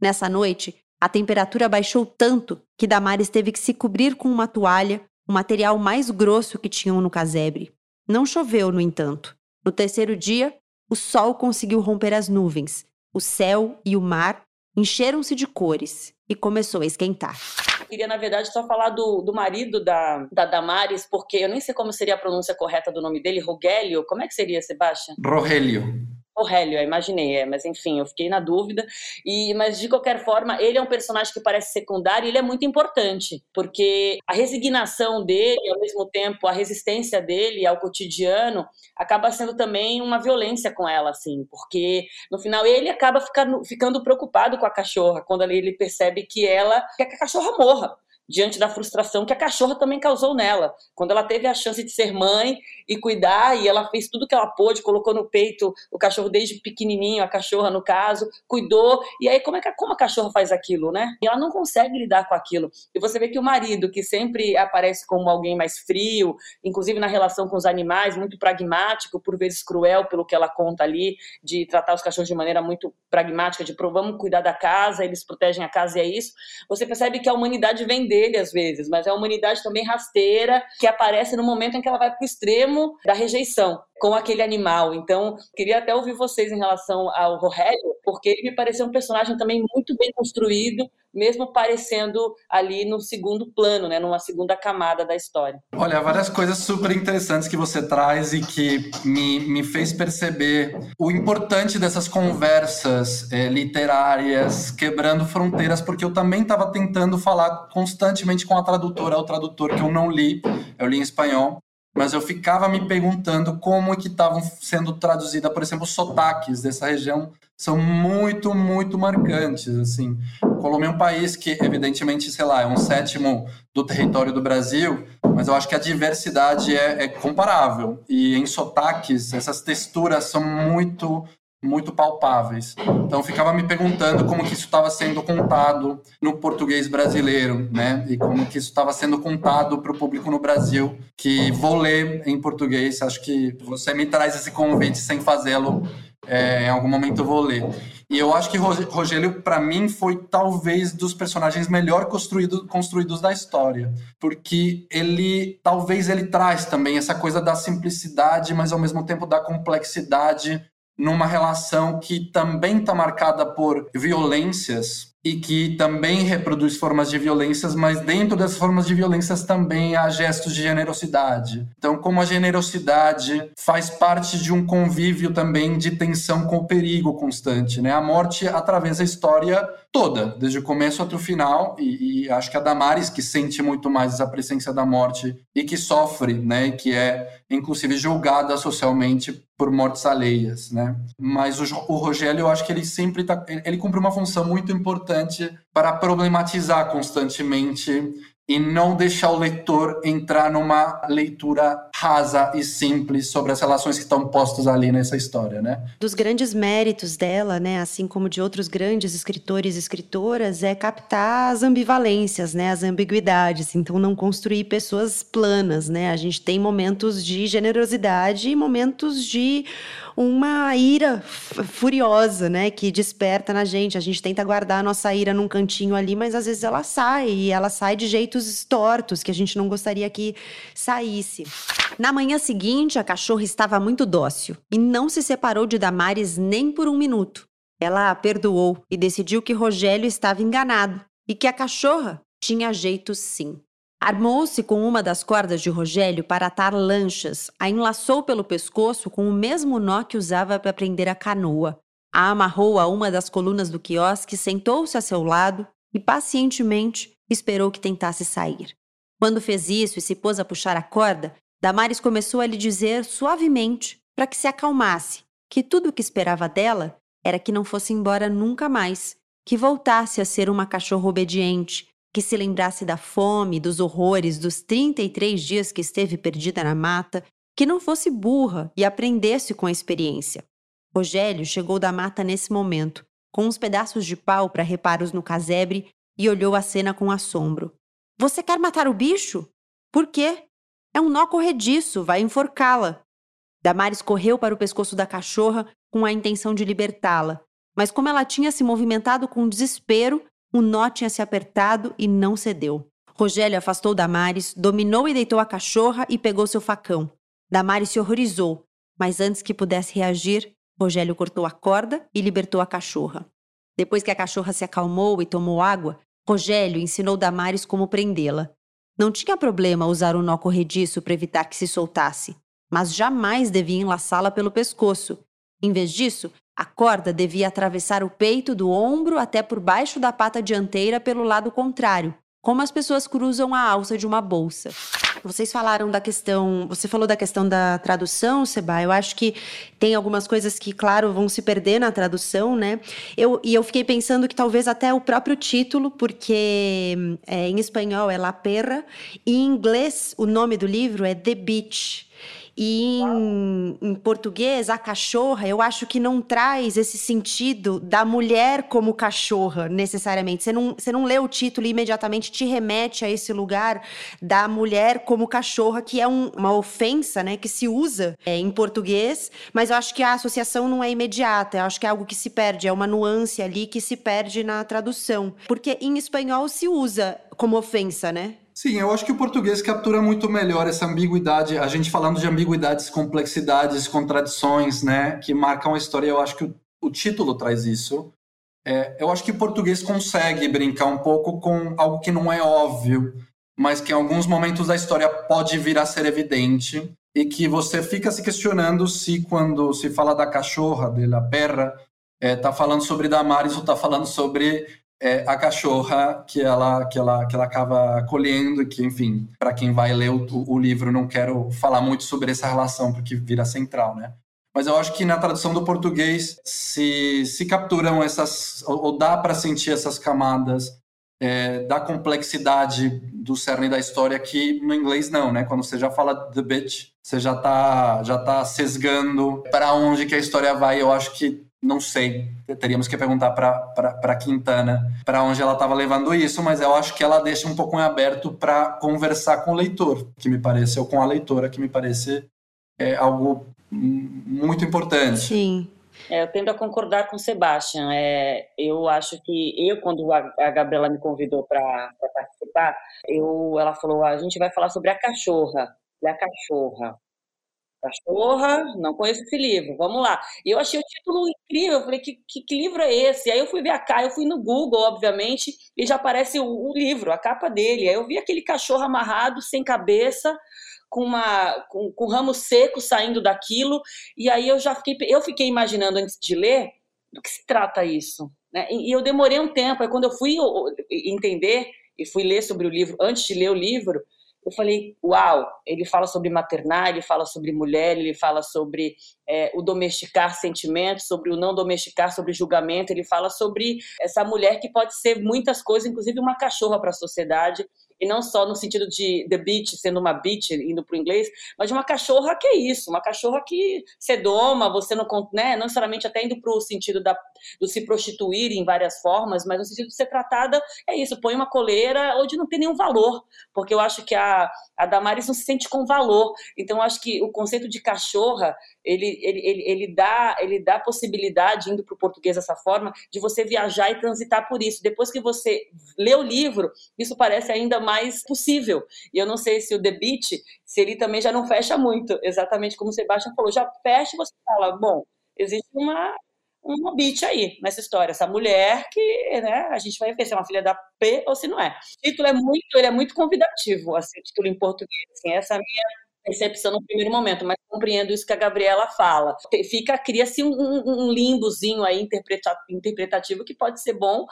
Nessa noite, a temperatura baixou tanto que Damares teve que se cobrir com uma toalha, o material mais grosso que tinham no casebre. Não choveu, no entanto. No terceiro dia, o sol conseguiu romper as nuvens. O céu e o mar encheram-se de cores e começou a esquentar. Eu queria, na verdade, só falar do, do marido da, da Damares, porque eu nem sei como seria a pronúncia correta do nome dele, Rogélio. Como é que seria, Sebastião? Rogelio. Aurélio, eu imaginei, é, mas enfim, eu fiquei na dúvida. E mas de qualquer forma, ele é um personagem que parece secundário, e ele é muito importante, porque a resignação dele, ao mesmo tempo a resistência dele ao cotidiano, acaba sendo também uma violência com ela, assim, porque no final ele acaba ficando, ficando preocupado com a cachorra quando ele percebe que ela quer que a cachorra morra diante da frustração que a cachorra também causou nela. Quando ela teve a chance de ser mãe e cuidar, e ela fez tudo o que ela pôde, colocou no peito o cachorro desde pequenininho, a cachorra no caso, cuidou. E aí como é que como a cachorra faz aquilo, né? E ela não consegue lidar com aquilo. E você vê que o marido, que sempre aparece como alguém mais frio, inclusive na relação com os animais, muito pragmático, por vezes cruel pelo que ela conta ali, de tratar os cachorros de maneira muito pragmática, de vamos cuidar da casa, eles protegem a casa e é isso. Você percebe que a humanidade vem às vezes, mas é uma humanidade também rasteira que aparece no momento em que ela vai para o extremo da rejeição com aquele animal. Então, queria até ouvir vocês em relação ao Rogério, porque ele me pareceu um personagem também muito bem construído, mesmo parecendo ali no segundo plano, né, numa segunda camada da história. Olha, várias coisas super interessantes que você traz e que me, me fez perceber o importante dessas conversas é, literárias, quebrando fronteiras, porque eu também estava tentando falar constantemente com a tradutora, o tradutor que eu não li, eu li em espanhol, mas eu ficava me perguntando como é que estavam sendo traduzidas, por exemplo, sotaques dessa região são muito, muito marcantes, assim. Colômbia é um país que, evidentemente, sei lá, é um sétimo do território do Brasil, mas eu acho que a diversidade é, é comparável. E em sotaques, essas texturas são muito muito palpáveis. Então ficava me perguntando como que isso estava sendo contado no português brasileiro, né? E como que isso estava sendo contado para o público no Brasil, que vou ler em português. Acho que você me traz esse convite sem fazê-lo. É, em algum momento eu vou ler. E eu acho que Rogério, para mim, foi talvez dos personagens melhor construído, construídos da história. Porque ele, talvez ele traz também essa coisa da simplicidade, mas ao mesmo tempo da complexidade numa relação que também está marcada por violências e que também reproduz formas de violências, mas dentro dessas formas de violências também há gestos de generosidade. Então, como a generosidade faz parte de um convívio também de tensão com o perigo constante, né? A morte atravessa a história toda, desde o começo até o final, e, e, acho que a Damares, que sente muito mais a presença da morte e que sofre, né, que é inclusive julgada socialmente por mortes alheias, né? Mas o, o Rogério, eu acho que ele sempre tá, ele, ele cumpre uma função muito importante para problematizar constantemente e não deixar o leitor entrar numa leitura rasa e simples sobre as relações que estão postas ali nessa história, né? Dos grandes méritos dela, né, assim como de outros grandes escritores e escritoras, é captar as ambivalências, né, as ambiguidades, então não construir pessoas planas, né? A gente tem momentos de generosidade e momentos de uma ira furiosa, né, que desperta na gente. A gente tenta guardar a nossa ira num cantinho ali, mas às vezes ela sai e ela sai de jeitos tortos que a gente não gostaria que saísse. Na manhã seguinte, a cachorra estava muito dócil e não se separou de Damares nem por um minuto. Ela a perdoou e decidiu que Rogério estava enganado e que a cachorra tinha jeito sim. Armou-se com uma das cordas de Rogério para atar lanchas, a enlaçou pelo pescoço com o mesmo nó que usava para prender a canoa, a amarrou a uma das colunas do quiosque, sentou-se a seu lado e pacientemente esperou que tentasse sair. Quando fez isso e se pôs a puxar a corda, Damares começou a lhe dizer suavemente, para que se acalmasse, que tudo o que esperava dela era que não fosse embora nunca mais, que voltasse a ser uma cachorra obediente, que se lembrasse da fome, dos horrores, dos 33 dias que esteve perdida na mata, que não fosse burra e aprendesse com a experiência. Rogério chegou da mata nesse momento, com uns pedaços de pau para reparos no casebre e olhou a cena com assombro. Você quer matar o bicho? Por quê? É um nó corrediço, vai enforcá-la. Damares correu para o pescoço da cachorra com a intenção de libertá-la, mas como ela tinha se movimentado com desespero, o nó tinha se apertado e não cedeu. Rogério afastou Damares, dominou e deitou a cachorra e pegou seu facão. Damares se horrorizou, mas antes que pudesse reagir, Rogério cortou a corda e libertou a cachorra. Depois que a cachorra se acalmou e tomou água, Rogério ensinou Damares como prendê-la. Não tinha problema usar o um nó corrediço para evitar que se soltasse, mas jamais devia enlaçá-la pelo pescoço. Em vez disso, a corda devia atravessar o peito do ombro até por baixo da pata dianteira pelo lado contrário, como as pessoas cruzam a alça de uma bolsa. Vocês falaram da questão, você falou da questão da tradução, Seba. Eu acho que tem algumas coisas que, claro, vão se perder na tradução, né? Eu, e eu fiquei pensando que talvez até o próprio título, porque é, em espanhol é La Perra, e em inglês o nome do livro é The Beach. E em, em, português, a cachorra, eu acho que não traz esse sentido da mulher como cachorra, necessariamente. Você não, você não lê o título e imediatamente te remete a esse lugar da mulher como cachorra, que é um, uma ofensa, né, que se usa é, em português, mas eu acho que a associação não é imediata, eu acho que é algo que se perde, é uma nuance ali que se perde na tradução. Porque em espanhol se usa como ofensa, né? Sim, eu acho que o português captura muito melhor essa ambiguidade, a gente falando de ambiguidades, complexidades, contradições, né, que marcam a história, eu acho que o, o título traz isso. É, eu acho que o português consegue brincar um pouco com algo que não é óbvio, mas que em alguns momentos da história pode vir a ser evidente e que você fica se questionando se quando se fala da cachorra, de la perra, está é, falando sobre Damares ou está falando sobre é a cachorra que ela que ela que ela acaba colhendo que enfim para quem vai ler o, o, livro não quero falar muito sobre essa relação porque vira central né? Mas eu acho que na tradução do português se se capturam essas ou dá para sentir essas camadas é, da complexidade do cerne da história que no inglês não né? Quando você já fala the bitch você já tá já tá sesgando para onde que a história vai. Eu acho que não sei, teríamos que perguntar para Quintana para onde ela estava levando isso, mas eu acho que ela deixa um pouco em aberto para conversar com o leitor, que me parece, ou com a leitora, que me parece é, algo muito importante. Sim. É, eu tendo a concordar com o Sebastian. É, eu acho que eu, quando a, a Gabriela me convidou para participar, eu, ela falou: ah, a gente vai falar sobre a cachorra. E a cachorra. Cachorra, não conheço esse livro, vamos lá. E eu achei o título incrível, eu falei, que, que, que, livro é esse? Aí eu fui ver a capa, eu fui no Google, obviamente, e já aparece o, o, livro, a capa dele. Aí eu vi aquele cachorro amarrado, sem cabeça, com, uma, com, com ramo seco saindo daquilo, e aí eu já fiquei, eu fiquei imaginando antes de ler, do que se trata isso? Né? E, e eu demorei um tempo, aí quando eu fui entender e fui ler sobre o livro, antes de ler o livro, eu falei, uau, ele fala sobre maternar, ele fala sobre mulher, ele fala sobre é, o domesticar sentimentos, sobre o não domesticar, sobre julgamento, ele fala sobre essa mulher que pode ser muitas coisas, inclusive uma cachorra para a sociedade, e não só no sentido de the beach sendo uma beach indo para o inglês, mas de uma cachorra que é isso, uma cachorra que você doma, você não, né, não necessariamente até indo para o sentido da, do se prostituir em várias formas, mas no sentido de ser tratada, é isso, põe uma coleira ou de não ter nenhum valor, porque eu acho que a, a Damaris não se sente com valor, então eu acho que o conceito de cachorra, ele, ele, ele, ele dá ele dá possibilidade, indo para o português dessa forma, de você viajar e transitar por isso, depois que você lê o livro, isso parece ainda mais possível. E eu não sei se o Beat, se ele também já não fecha muito, exatamente como o Sebastião falou, já fecha e você fala, bom, existe uma uma beat aí nessa história, essa mulher que, né, a gente vai ver se é uma filha da P ou se não é. O título é muito, ele é muito convidativo, assim, o título em português, assim, essa minha percepção no primeiro momento, mas compreendo isso que a Gabriela fala. Fica, cria-se um, um, limbozinho aí interpretativo que pode ser bom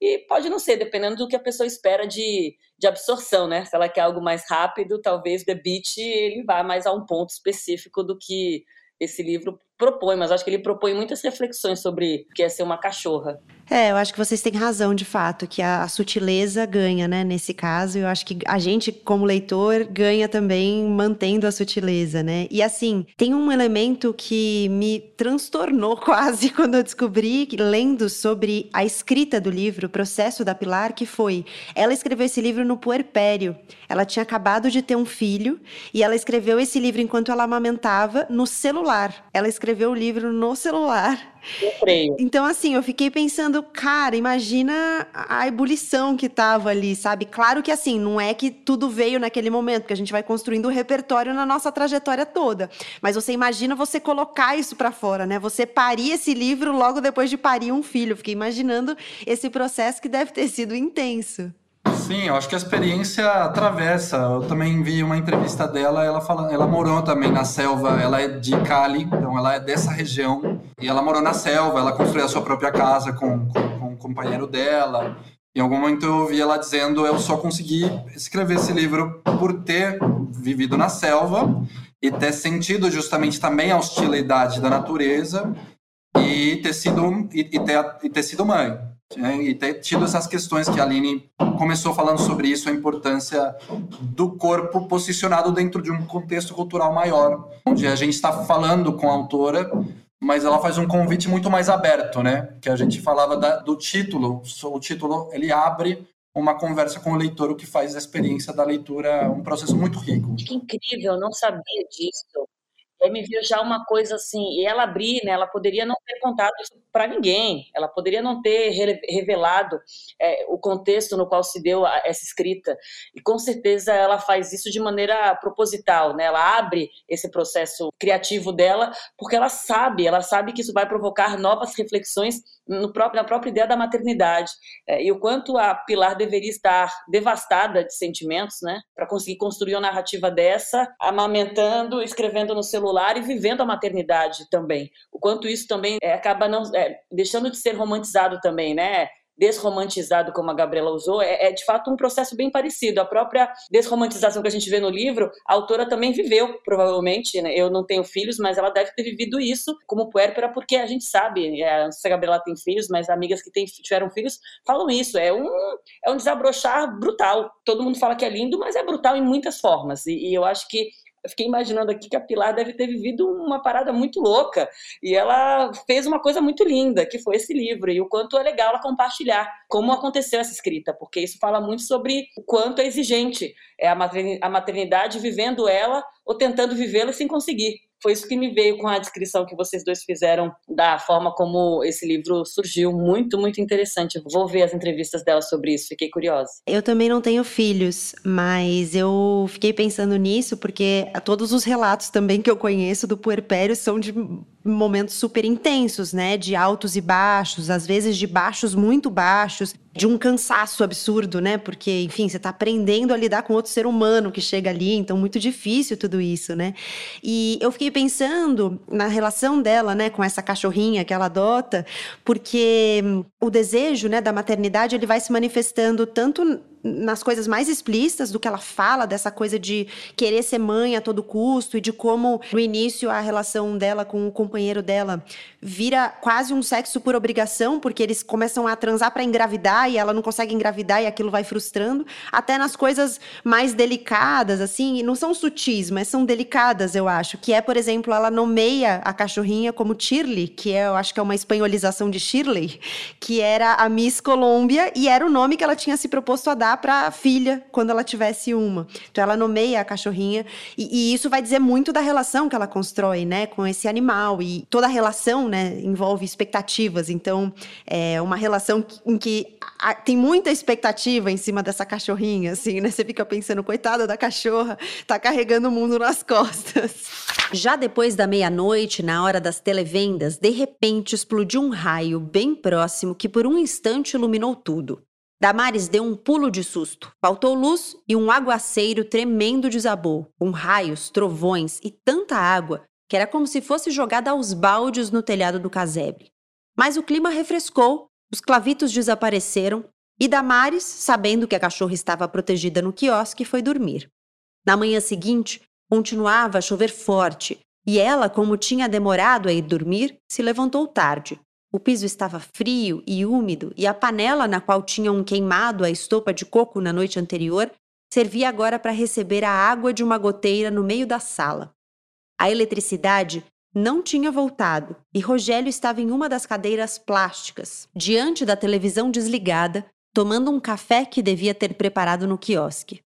e pode não ser, dependendo do que a pessoa espera de, de absorção, né? Se ela quer algo mais rápido, talvez The Beat ele vá mais a um ponto específico do que esse livro propõe, mas acho que ele propõe muitas reflexões sobre o que é ser uma cachorra. É, eu acho que vocês têm razão, de fato, que a, a, sutileza ganha, né, nesse caso. Eu acho que a gente, como leitor, ganha também mantendo a sutileza, né? E assim, tem um elemento que me transtornou [laughs] quase quando eu descobri, lendo sobre a escrita do livro, o processo da Pilar, que foi, ela escreveu esse livro no puerpério. Ela tinha acabado de ter um filho e ela escreveu esse livro enquanto ela amamentava no celular. Ela escreveu o livro no celular eu creio. Então, assim, eu fiquei pensando, cara, imagina a ebulição que tava ali, sabe? Claro que, assim, não é que tudo veio naquele momento, porque a gente vai construindo o um repertório na nossa trajetória toda. Mas você imagina você colocar isso para fora, né? Você parir esse livro logo depois de parir um filho. fiquei imaginando esse processo que deve ter sido intenso. Sim, eu acho que a experiência atravessa. Eu também vi uma entrevista dela, ela fala, ela morou também na selva, ela é de Cali, então ela é dessa região, e ela morou na selva, ela construiu a sua própria casa com, com, com o companheiro dela. Em algum momento eu ouvi ela dizendo: Eu só consegui escrever esse livro por ter vivido na selva e ter sentido justamente também a hostilidade da natureza e ter sido, e, e ter, e ter sido mãe. Né? E ter tido essas questões que a Aline começou falando sobre isso, a importância do corpo posicionado dentro de um contexto cultural maior, onde a gente está falando com a autora, mas ela faz um convite muito mais aberto, né? Que a gente falava da, do título, o título ele abre uma conversa com o leitor, o que faz a experiência da leitura um processo muito rico. Que incrível, eu não sabia disso. Aí me viu já uma coisa assim, e ela abrir, né? Ela poderia não ter contado isso para ninguém, ela poderia não ter revelado é, o contexto no qual se deu essa escrita. E com certeza ela faz isso de maneira proposital, né? Ela abre esse processo criativo dela porque ela sabe, ela sabe que isso vai provocar novas reflexões próprio, na própria ideia da maternidade é, e o quanto a Pilar deveria estar devastada de sentimentos, né? Para conseguir construir uma narrativa dessa, amamentando, escrevendo no celular e vivendo a maternidade também. O quanto isso também é, acaba não é, deixando de ser romantizado também, né? desromantizado, como a Gabriela usou, é, é, de fato um processo bem parecido. A própria desromantização que a gente vê no livro, a autora também viveu, provavelmente. Né? Eu não tenho filhos, mas ela deve ter vivido isso como puérpera, porque a gente sabe, é, não sei se a Gabriela tem filhos, mas amigas que tem, tiveram filhos falam isso. É um, é um desabrochar brutal. Todo mundo fala que é lindo, mas é brutal em muitas formas. E, e eu acho que eu fiquei imaginando aqui que a Pilar deve ter vivido uma parada muito louca e ela fez uma coisa muito linda, que foi esse livro, e o quanto é legal ela compartilhar como aconteceu essa escrita, porque isso fala muito sobre o quanto é exigente é a maternidade vivendo ela ou tentando vivê-la sem conseguir. Foi isso que me veio com a descrição que vocês dois fizeram da forma como esse livro surgiu. Muito, muito interessante. Vou ver as entrevistas dela sobre isso, fiquei curiosa. Eu também não tenho filhos, mas eu fiquei pensando nisso porque todos os relatos também que eu conheço do puerpério são de momentos super intensos, né? De altos e baixos, às vezes de baixos muito baixos, de um cansaço absurdo, né? Porque, enfim, você está aprendendo a lidar com outro ser humano que chega ali, então muito difícil tudo isso, né? E eu fiquei pensando na relação dela, né, com essa cachorrinha que ela adota, porque o desejo, né, da maternidade, ele vai se manifestando tanto nas coisas mais explícitas do que ela fala, dessa coisa de querer ser mãe a todo custo e de como no início a relação dela com o companheiro dela vira quase um sexo por obrigação, porque eles começam a transar para engravidar e ela não consegue engravidar e aquilo vai frustrando, até nas coisas mais delicadas, assim, não são sutis, mas são delicadas, eu acho, que é, por exemplo, ela nomeia a cachorrinha como Shirley, que é, eu acho que é uma espanholização de Shirley, que era a Miss Colômbia e era o nome que ela tinha se proposto a dar para a filha quando ela tivesse uma. Então ela nomeia a cachorrinha e, e isso vai dizer muito da relação que ela constrói, né, com esse animal e toda a relação né, envolve expectativas. Então, é uma relação em que tem muita expectativa em cima dessa cachorrinha, assim, né? Você fica pensando, coitada da cachorra, tá carregando o mundo nas costas. Já depois da meia-noite, na hora das televendas, de repente explodiu um raio bem próximo que por um instante iluminou tudo. Damares deu um pulo de susto. Faltou luz e um aguaceiro tremendo desabou, com raios, trovões e tanta água que era como se fosse jogada aos baldes no telhado do casebre. Mas o clima refrescou, os clavitos desapareceram e Damares, sabendo que a cachorra estava protegida no quiosque, foi dormir. Na manhã seguinte, continuava a chover forte, E ela, como tinha demorado a ir dormir, se levantou tarde. O piso estava frio e úmido e a panela na qual tinham queimado a estopa de coco na noite anterior servia agora para receber a água de uma goteira no meio da sala. A eletricidade não tinha voltado e Rogério estava em uma das cadeiras plásticas, diante da televisão desligada, tomando um café que devia ter preparado no quiosque.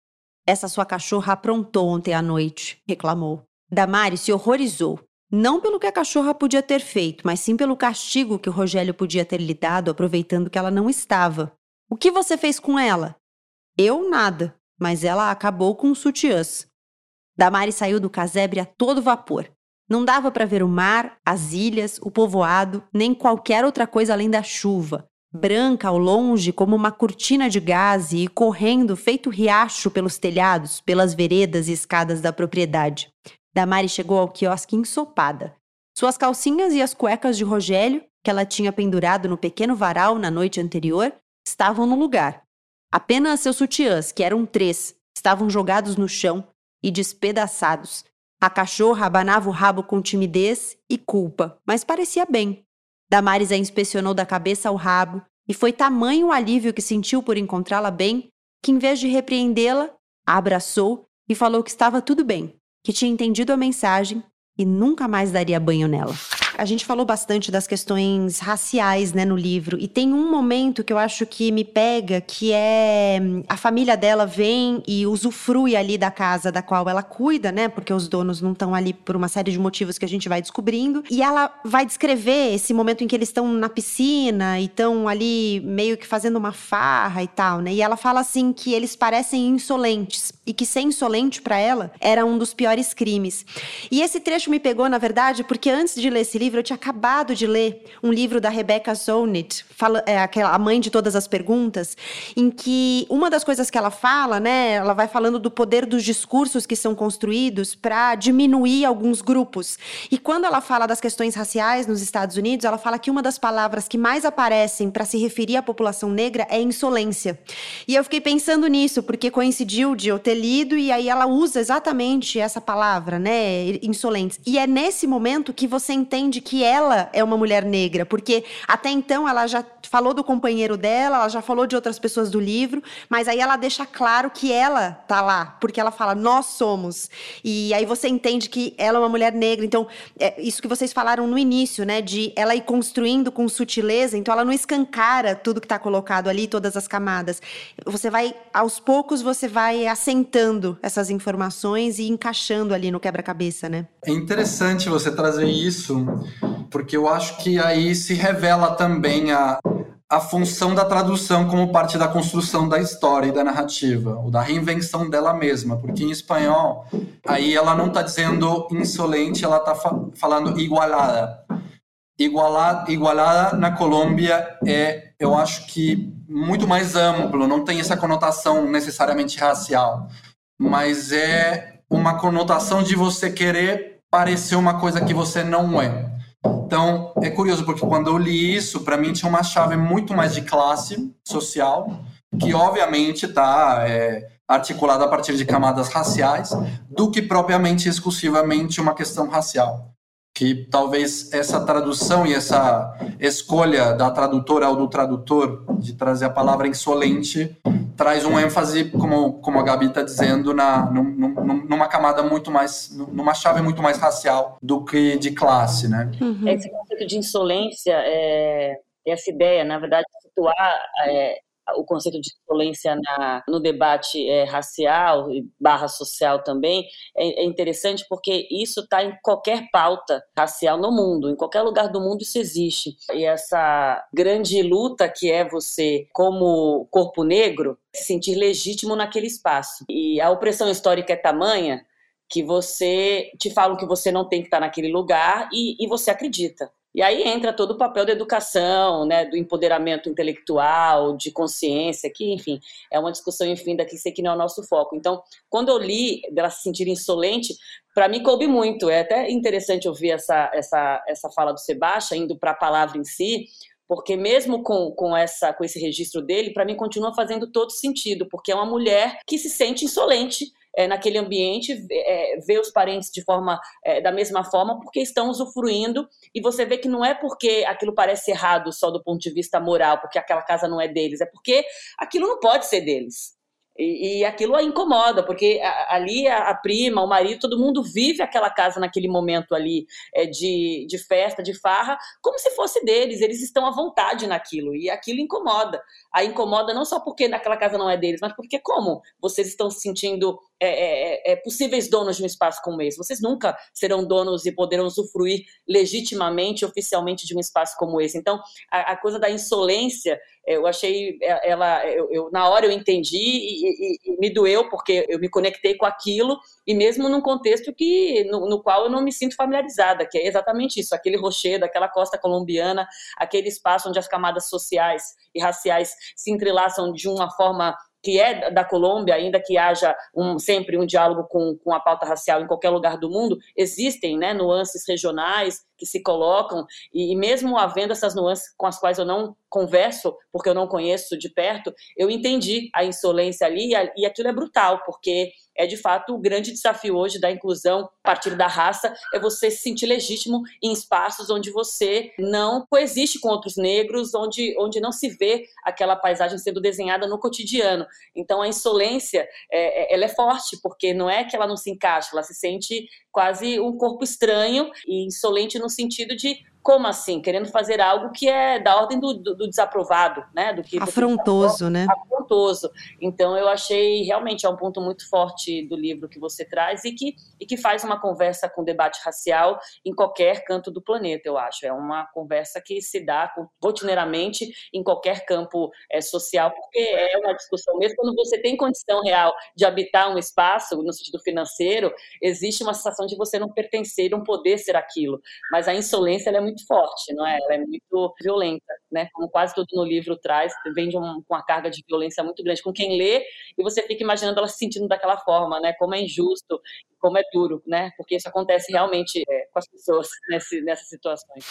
Essa sua cachorra aprontou ontem à noite, reclamou. Damari se horrorizou, não pelo que a cachorra podia ter feito, mas sim pelo castigo que o Rogério podia ter lhe dado, aproveitando que ela não estava. O que você fez com ela? Eu nada, mas ela acabou com os sutiãs. Damari saiu do casebre a todo vapor. Não dava para ver o mar, as ilhas, o povoado, nem qualquer outra coisa além da chuva, branca ao longe como uma cortina de gaze e correndo feito riacho pelos telhados, pelas veredas e escadas da propriedade. Damari chegou ao quiosque ensopada. Suas calcinhas e as cuecas de Rogério, que ela tinha pendurado no pequeno varal na noite anterior, estavam no lugar. Apenas seus sutiãs, que eram três, estavam jogados no chão e despedaçados, a cachorra abanava o rabo com timidez e culpa, mas parecia bem. Damares a inspecionou da cabeça ao rabo e foi tamanho o alívio que sentiu por encontrá-la bem que, em vez de repreendê-la, a abraçou e falou que estava tudo bem, que tinha entendido a mensagem e nunca mais daria banho nela a gente falou bastante das questões raciais, né, no livro. E tem um momento que eu acho que me pega, que é a família dela vem e usufrui ali da casa da qual ela cuida, né? Porque os donos não estão ali por uma série de motivos que a gente vai descobrindo. E ela vai descrever esse momento em que eles estão na piscina e estão ali meio que fazendo uma farra e tal, né? E ela fala assim que eles parecem insolentes e que ser insolente para ela era um dos piores crimes. E esse trecho me pegou, na verdade, porque antes de ler esse livro eu tinha acabado de ler um livro da Rebecca Solnit, fala, é, aquela, a mãe de todas as perguntas, em que uma das coisas que ela fala, né, ela vai falando do poder dos discursos que são construídos para diminuir alguns grupos. E quando ela fala das questões raciais nos Estados Unidos, ela fala que uma das palavras que mais aparecem para se referir à população negra é insolência. E eu fiquei pensando nisso, porque coincidiu de eu ter lido e aí ela usa exatamente essa palavra, né, insolentes. E é nesse momento que você entende que ela é uma mulher negra, porque até então ela já falou do companheiro dela, ela já falou de outras pessoas do livro, mas aí ela deixa claro que ela tá lá, porque ela fala nós somos. E aí você entende que ela é uma mulher negra. Então, é isso que vocês falaram no início, né, de ela ir construindo com sutileza, então ela não escancara tudo que está colocado ali, todas as camadas. Você vai aos poucos você vai assentando essas informações e encaixando ali no quebra-cabeça, né? É interessante você trazer isso porque eu acho que aí se revela também a, a função da tradução como parte da construção da história e da narrativa, ou da reinvenção dela mesma, porque em espanhol, aí ela não está dizendo insolente, ela está fa falando igualada. Igualada, igualada na Colômbia é, eu acho que, muito mais amplo, não tem essa conotação necessariamente racial, mas é uma conotação de você querer parecer uma coisa que você não é. Então, é curioso, porque quando eu li isso, para mim tinha uma chave muito mais de classe social, que obviamente está é, articulada a partir de camadas raciais, do que propriamente exclusivamente uma questão racial que talvez essa tradução e essa escolha da tradutora ou do tradutor de trazer a palavra insolente traz um ênfase, como, como a Gabi está dizendo, na, num, numa camada muito mais, numa chave muito mais racial do que de classe, né? Uhum. Esse conceito de insolência, é, essa ideia, na verdade, situar é, o conceito de violência na, no debate é, racial e barra social também é, é interessante porque isso está em qualquer pauta racial no mundo, em qualquer lugar do mundo isso existe. E essa grande luta que é você, como corpo negro, se sentir legítimo naquele espaço. E a opressão histórica é tamanha que você te falam que você não tem que estar naquele lugar e, e você acredita. E aí entra todo o papel da educação, né, do empoderamento intelectual, de consciência, que, enfim, é uma discussão, enfim, daqui sei que não é o nosso foco. Então, quando eu li dela se sentir insolente, para mim coube muito. É até interessante ouvir essa, essa, essa fala do Sebastião, indo para a palavra em si, porque mesmo com, com, essa, com esse registro dele, para mim continua fazendo todo sentido, porque é uma mulher que se sente insolente é, naquele ambiente, é, ver os parentes de forma é, da mesma forma, porque estão usufruindo, e você vê que não é porque aquilo parece errado só do ponto de vista moral, porque aquela casa não é deles, é porque aquilo não pode ser deles. E, e aquilo a incomoda, porque ali a, a, prima, o marido, todo mundo vive aquela casa naquele momento ali é, de, de festa, de farra, como se fosse deles, eles estão à vontade naquilo, e aquilo incomoda. A incomoda não só porque naquela casa não é deles, mas porque como vocês estão se sentindo é, é, é, possíveis donos de um espaço como esse. Vocês nunca serão donos e poderão usufruir legitimamente, oficialmente de um espaço como esse. Então, a, a coisa da insolência, é, eu achei é, ela, eu, eu, na hora eu entendi e, e, e, me doeu porque eu me conectei com aquilo e mesmo num contexto que no, no, qual eu não me sinto familiarizada, que é exatamente isso, aquele rochedo, aquela costa colombiana, aquele espaço onde as camadas sociais e raciais se entrelaçam de uma forma que é da Colômbia, ainda que haja um, sempre um diálogo com, com a pauta racial em qualquer lugar do mundo, existem né, nuances regionais que se colocam, e, e mesmo havendo essas nuances com as quais eu não converso, porque eu não conheço de perto, eu entendi a insolência ali, e aquilo é brutal, porque é de fato o grande desafio hoje da inclusão a partir da raça, é você se sentir legítimo em espaços onde você não coexiste com outros negros, onde, onde não se vê aquela paisagem sendo desenhada no cotidiano. Então a insolência, é, é ela é forte, porque não é que ela não se encaixa, ela se sente quase um corpo estranho e insolente no sentido de como assim? Querendo fazer algo que é da ordem do, do, do desaprovado, né? Do que afrontoso, né? Afrontoso. Então eu achei realmente é um ponto muito forte do livro que você traz e que, e que faz uma conversa com debate racial em qualquer canto do planeta, eu acho. É uma conversa que se dá rotineiramente em qualquer campo é, social, porque é uma discussão mesmo quando você tem condição real de habitar um espaço no sentido financeiro, existe uma sensação de você não pertencer, não poder ser aquilo. Mas a insolência é muito muito forte, não é? Ela é muito violenta, né? Como quase tudo no livro traz, vem de um, com uma carga de violência muito grande com quem lê e você fica imaginando ela se sentindo daquela forma, né? Como é injusto, como é duro, né? Porque isso acontece realmente é, com as pessoas nesse, nessas situações.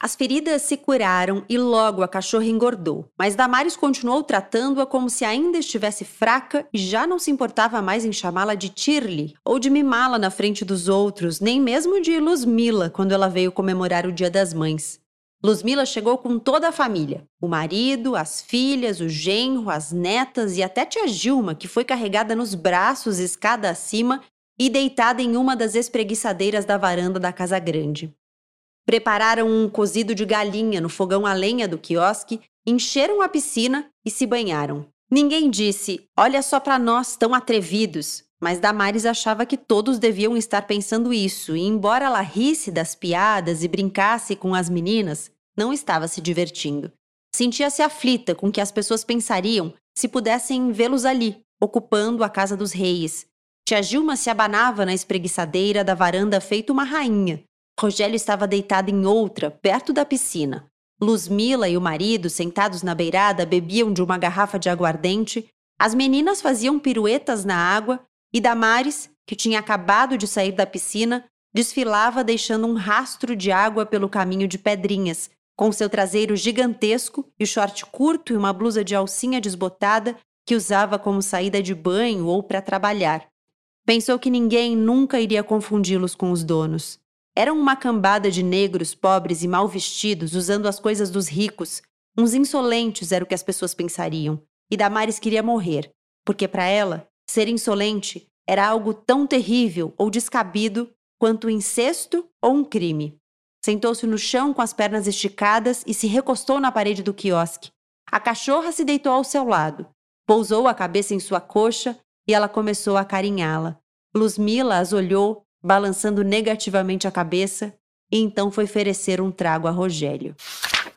As feridas se curaram e logo a cachorra engordou, mas Damares continuou tratando-a como se ainda estivesse fraca e já não se importava mais em chamá-la de Tirli ou de mimá-la na frente dos outros, nem mesmo de Luzmila quando ela veio comemorar o Dia das Mães. Luzmila chegou com toda a família: o marido, as filhas, o genro, as netas e até tia Gilma, que foi carregada nos braços escada acima e deitada em uma das espreguiçadeiras da varanda da casa grande. Prepararam um cozido de galinha no fogão a lenha do quiosque, encheram a piscina e se banharam. Ninguém disse: Olha só para nós, tão atrevidos. Mas Damares achava que todos deviam estar pensando isso, e embora ela risse das piadas e brincasse com as meninas, não estava se divertindo. Sentia-se aflita com o que as pessoas pensariam se pudessem vê-los ali, ocupando a casa dos reis, Tia Gilma se abanava na espreguiçadeira da varanda feito uma rainha. Rogério estava deitado em outra, perto da piscina. Luzmila e o marido, sentados na beirada, bebiam de uma garrafa de aguardente. As meninas faziam piruetas na água e Damares, que tinha acabado de sair da piscina, desfilava deixando um rastro de água pelo caminho de pedrinhas, com seu traseiro gigantesco e short curto e uma blusa de alcinha desbotada que usava como saída de banho ou para trabalhar. Pensou que ninguém nunca iria confundi-los com os donos. Eram uma cambada de negros pobres e mal vestidos, usando as coisas dos ricos. Uns insolentes era o que as pessoas pensariam. E Damares queria morrer, porque para ela, ser insolente era algo tão terrível ou descabido quanto incesto ou um crime. Sentou-se no chão com as pernas esticadas e se recostou na parede do quiosque. A cachorra se deitou ao seu lado, pousou a cabeça em sua coxa e ela começou a carinhá-la. Luzmila as olhou, balançando negativamente a cabeça, e então foi oferecer um trago a Rogério.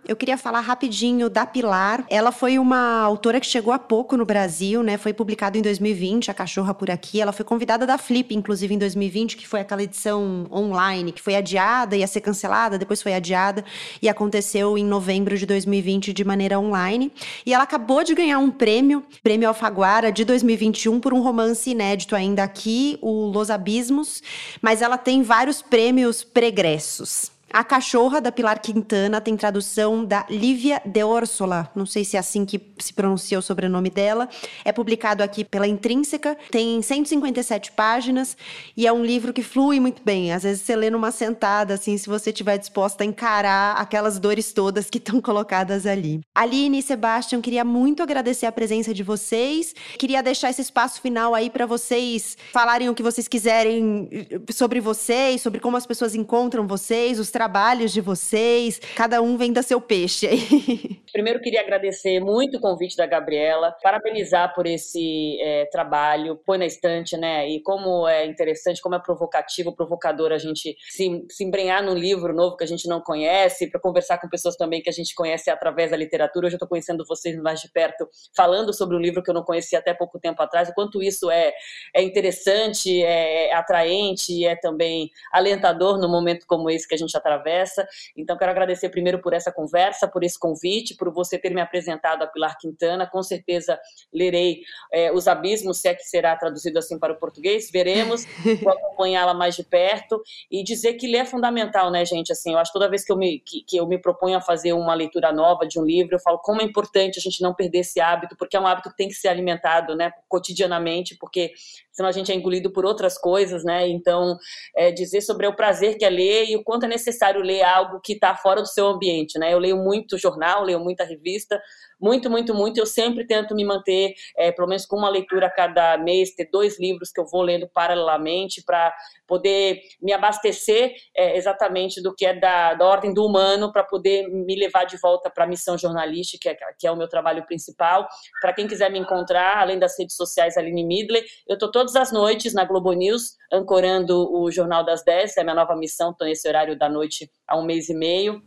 Eu queria falar rapidinho da Pilar. Ela foi uma autora que chegou há pouco no Brasil, né? Foi publicado em 2020, A Cachorra por Aqui. Ela foi convidada da Flip, inclusive, em 2020, que foi aquela edição online que foi adiada, ia ser cancelada, depois foi adiada e aconteceu em novembro de 2020 de maneira online. E ela acabou de ganhar um prêmio, Prêmio Alfaguara de 2021, por um romance inédito ainda aqui, o Los Abismos. Mas ela tem vários prêmios pregressos. A Cachorra, da Pilar Quintana, tem tradução da Lívia de Orsola. Não sei se é assim que se pronuncia o sobrenome dela. É publicado aqui pela Intrínseca, tem 157 páginas e é um livro que flui muito bem. Às vezes você lê numa sentada, assim, se você estiver disposta a encarar aquelas dores todas que estão [laughs] colocadas ali. Aline e Sebastião, queria muito agradecer a presença de vocês. Queria deixar esse espaço final aí para vocês falarem o que vocês quiserem sobre vocês, sobre como as pessoas encontram vocês, os trabalhos de vocês. Cada um vem da seu peixe aí. [laughs] Primeiro, queria agradecer muito o convite da Gabriela, parabenizar por esse é, trabalho, põe na estante, né? E como é interessante, como é provocativo, provocador a gente se, se embrenhar num livro novo que a gente não conhece, para conversar com pessoas também que a gente conhece através da literatura. Hoje eu estou conhecendo vocês mais de perto, falando sobre um livro que eu não conhecia até pouco tempo atrás, o quanto isso é, é interessante, é, é atraente, é também alentador no momento como esse que a gente está atravessa. Então, quero agradecer primeiro por essa conversa, por esse convite, por você ter me apresentado a Pilar Quintana. Com certeza lerei é, Os Abismos, se é que será traduzido assim para o português. Veremos, [laughs] vou acompanhá-la mais de perto e dizer que ler é fundamental, né, gente? Assim, eu acho que toda vez que eu, me, que, que eu me proponho a fazer uma leitura nova de um livro, eu falo como é importante a gente não perder esse hábito, porque é um hábito que tem que ser alimentado, né, cotidianamente, porque senão a gente é engolido por outras coisas, né? Então, é, dizer sobre o prazer que é ler e o quanto é necessário ler algo que está fora do seu ambiente, né? Eu leio muito jornal, leio muita revista, muito, muito, muito. Eu sempre tento me manter, é, pelo menos com uma leitura a cada mês, ter dois livros que eu vou lendo paralelamente para poder me abastecer é, exatamente do que é da, da ordem do humano, para poder me levar de volta para a missão jornalística, que é, que é o meu trabalho principal. Para quem quiser me encontrar, além das redes sociais, Aline Midler, eu estou todas as noites na Globo News, ancorando o Jornal das 10, é a minha nova missão, estou nesse horário da noite há um mês e meio.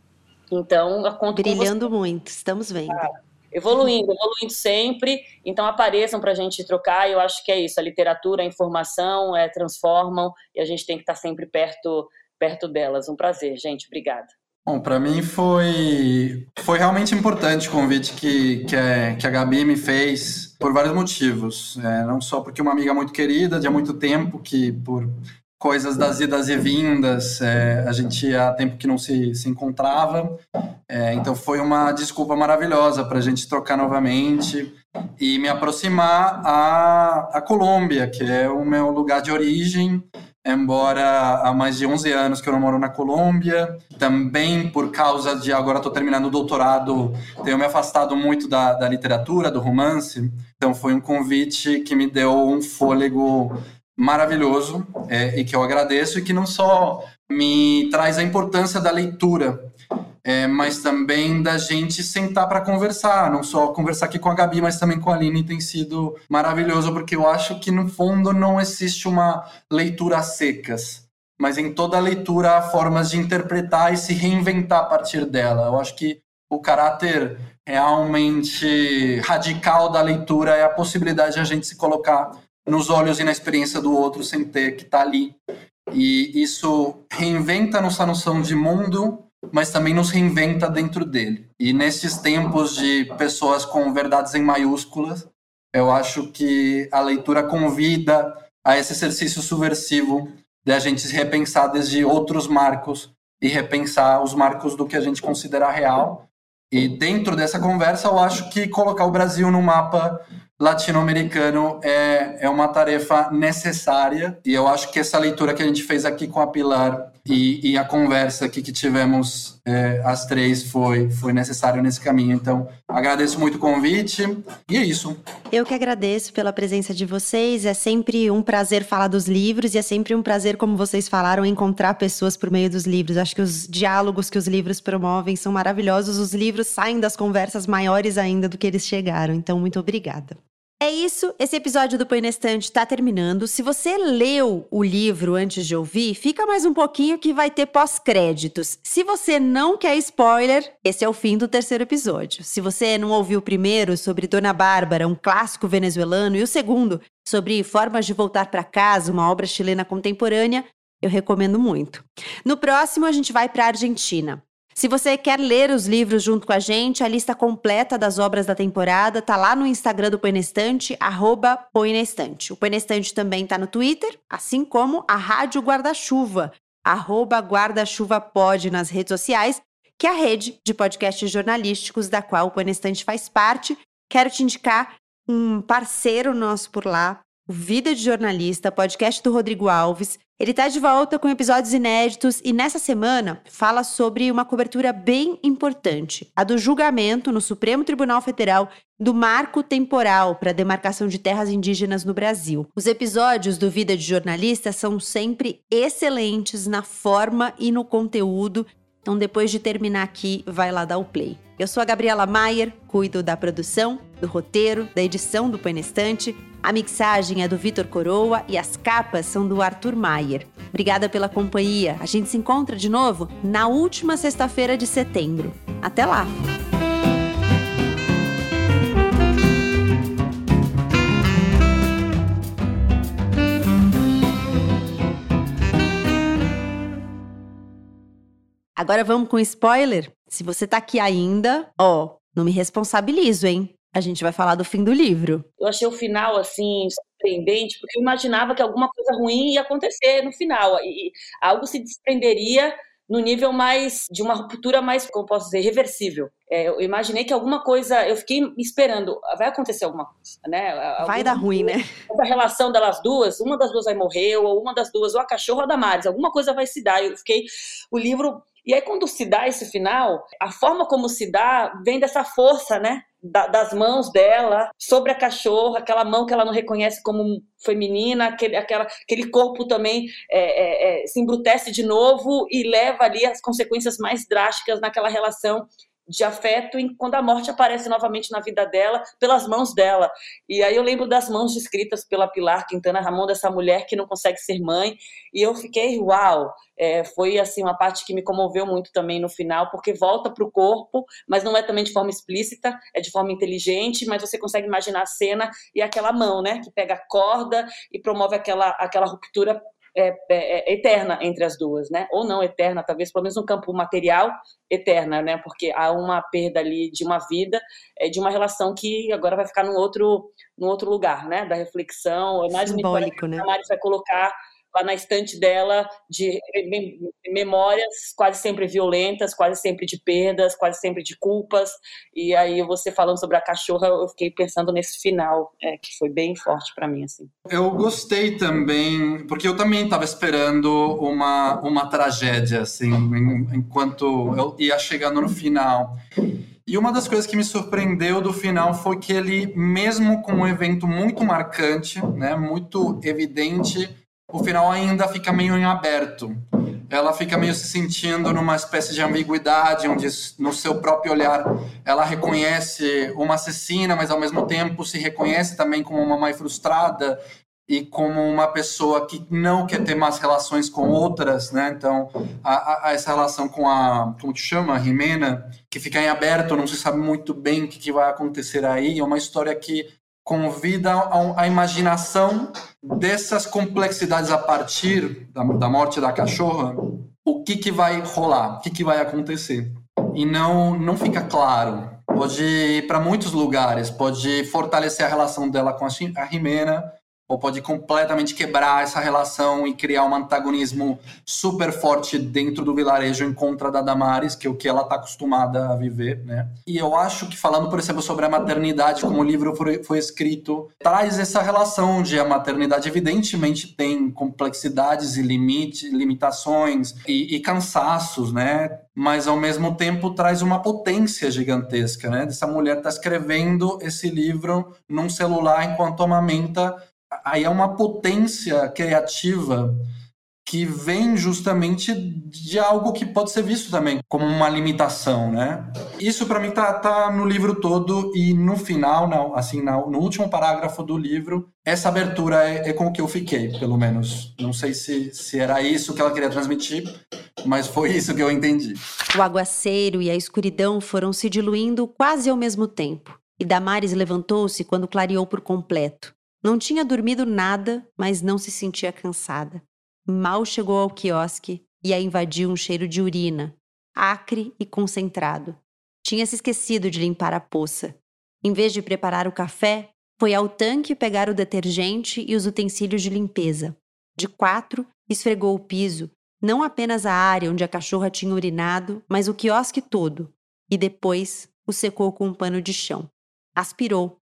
Então, eu conto Brilhando muito, estamos vendo. Ah, evoluindo, evoluindo sempre. Então apareçam para a gente trocar. Eu acho que é isso. A literatura, a informação é, transformam e a gente tem que estar tá sempre perto, perto delas. Um prazer, gente. Obrigada. Bom, para mim foi, foi realmente importante o convite que, que, que a Gabi me fez por vários motivos. É, não só porque uma amiga muito querida de há muito tempo, que por coisas das idas e vindas, é, a gente há tempo que não se, se encontrava, é, então foi uma desculpa maravilhosa para a gente trocar novamente e me aproximar à, à Colômbia, que é o meu lugar de origem, embora há mais de 11 anos que eu não moro na Colômbia, também por causa de agora estou terminando o doutorado, tenho me afastado muito da, da literatura, do romance, então foi um convite que me deu um fôlego maravilhoso é, e que eu agradeço e que não só me traz a importância da leitura, é, mas também da gente sentar para conversar, não só conversar aqui com a Gabi, mas também com a Aline tem sido maravilhoso, porque eu acho que no fundo não existe uma leitura a secas, mas em toda leitura há formas de interpretar e se reinventar a partir dela. Eu acho que o caráter realmente radical da leitura é a possibilidade de a gente se colocar nos olhos e na experiência do outro sem ter que estar tá ali. E isso reinventa nossa noção de mundo, mas também nos reinventa dentro dele. E nesses tempos de pessoas com verdades em maiúsculas, eu acho que a leitura convida a esse exercício subversivo de a gente repensar desde outros marcos e repensar os marcos do que a gente considera real. E dentro dessa conversa, eu acho que colocar o Brasil no mapa latino-americano é, é uma tarefa necessária. E eu acho que essa leitura que a gente fez aqui com a Pilar e, e a conversa aqui que tivemos é, as três foi, foi necessário nesse caminho. Então, agradeço muito o convite e é isso. Eu que agradeço pela presença de vocês. É sempre um prazer falar dos livros e é sempre um prazer, como vocês falaram, encontrar pessoas por meio dos livros. Acho que os diálogos que os livros promovem são maravilhosos. Os livros saem das conversas maiores ainda do que eles chegaram. Então, muito obrigada. É isso, esse episódio do Põe na Estante tá terminando. Se você leu o livro antes de ouvir, fica mais um pouquinho que vai ter pós-créditos. Se você não quer spoiler, esse é o fim do terceiro episódio. Se você não ouviu o primeiro sobre Dona Bárbara, um clássico venezuelano, e o segundo sobre Formas de Voltar para Casa, uma obra chilena contemporânea, eu recomendo muito. No próximo, a gente vai para a Argentina. Se você quer ler os livros junto com a gente, a lista completa das obras da temporada tá lá no Instagram do Poinestante, arroba Poinestante. O Poinestante também tá no Twitter, assim como a Rádio Guarda-Chuva. arroba guarda-chuva nas redes sociais, que é a rede de podcasts jornalísticos da qual o Panestante faz parte. Quero te indicar um parceiro nosso por lá, o Vida de Jornalista, podcast do Rodrigo Alves. Ele está de volta com episódios inéditos e nessa semana fala sobre uma cobertura bem importante, a do julgamento no Supremo Tribunal Federal do marco temporal para a demarcação de terras indígenas no Brasil. Os episódios do Vida de Jornalista são sempre excelentes na forma e no conteúdo então, depois de terminar aqui, vai lá dar o play. Eu sou a Gabriela Maier, cuido da produção, do roteiro, da edição do Panestante. A mixagem é do Vitor Coroa e as capas são do Arthur Maier. Obrigada pela companhia. A gente se encontra de novo na última sexta-feira de setembro. Até lá! Agora vamos com spoiler? Se você tá aqui ainda, ó, não me responsabilizo, hein? A gente vai falar do fim do livro. Eu achei o final, assim, surpreendente, porque eu imaginava que alguma coisa ruim ia acontecer no final. E algo se desprenderia no nível mais de uma ruptura mais, como posso dizer, reversível. É, eu imaginei que alguma coisa, eu fiquei esperando, vai acontecer alguma coisa, né? Alguma, vai dar ruim, né? A relação delas duas, uma das duas vai morrer, ou uma das duas, ou a cachorra ou a Damares, alguma coisa vai se dar. Eu fiquei, o livro e aí, quando se dá esse final, a forma como se dá vem dessa força, né? Da, das mãos dela sobre a cachorra, aquela mão que ela não reconhece como feminina, aquele, aquela, aquele corpo também é, é, é, se embrutece de novo e leva ali as consequências mais drásticas naquela relação de afeto em, quando a morte aparece novamente na vida dela, pelas mãos dela. E aí eu lembro das mãos descritas pela Pilar Quintana Ramon, dessa mulher que não consegue ser mãe, e eu fiquei, uau! É, foi assim uma parte que me comoveu muito também no final, porque volta para o corpo, mas não é também de forma explícita, é de forma inteligente, mas você consegue imaginar a cena e aquela mão, né, que pega a corda e promove aquela, aquela ruptura é, é, é, eterna entre as duas, né? Ou não eterna, talvez pelo menos no campo material, eterna, né? Porque há uma perda ali de uma vida, é, de uma relação que agora vai ficar num outro, num outro lugar, né? Da reflexão. Mais Simbólico, né? A Mari vai colocar lá na estante dela de memórias quase sempre violentas, quase sempre de perdas, quase sempre de culpas. E aí você falando sobre a cachorra, eu fiquei pensando nesse final, é, que foi bem forte para mim assim. Eu gostei também, porque eu também estava esperando uma uma tragédia assim, enquanto eu ia chegando no final. E uma das coisas que me surpreendeu do final foi que ele, mesmo com um evento muito marcante, né, muito evidente, o final ainda fica meio em aberto. Ela fica meio se sentindo numa espécie de ambiguidade, onde no seu próprio olhar ela reconhece uma assassina, mas ao mesmo tempo se reconhece também como uma mãe frustrada e como uma pessoa que não quer ter mais relações com outras, né? Então, a, a essa relação com a, como te chama, a Rimena, que fica em aberto, não se sabe muito bem o que, que vai acontecer aí. É uma história que convida a, imaginação dessas complexidades a partir da, da morte da cachorra, o que, que vai rolar, o que, que vai acontecer. E não, não fica claro. Pode ir para muitos lugares, pode fortalecer a relação dela com a, a Rimena, ou pode completamente quebrar essa relação e criar um antagonismo super forte dentro do vilarejo em contra da Damares, que é o que ela está acostumada a viver, né? E eu acho que falando, por exemplo, sobre a maternidade, como o livro foi, escrito, traz essa relação de a maternidade evidentemente tem complexidades e limite, limitações e, e cansaços, né? mas ao mesmo tempo traz uma potência gigantesca, né? Essa mulher está escrevendo esse livro num celular enquanto amamenta aí é uma potência criativa que vem justamente de algo que pode ser visto também como uma limitação, né? Isso para mim tá, tá no livro todo e no final, não, assim, no último parágrafo do livro, essa abertura é, é com o que eu fiquei, pelo menos. Não sei se, se era isso que ela queria transmitir, mas foi isso que eu entendi. O aguaceiro e a escuridão foram se diluindo quase ao mesmo tempo, e Damares levantou-se quando clareou por completo. Não tinha dormido nada, mas não se sentia cansada. Mal chegou ao quiosque e a invadiu um cheiro de urina, acre e concentrado. Tinha se esquecido de limpar a poça. Em vez de preparar o café, foi ao tanque pegar o detergente e os utensílios de limpeza. De quatro, esfregou o piso não apenas a área onde a cachorra tinha urinado, mas o quiosque todo, e depois o secou com um pano de chão. Aspirou.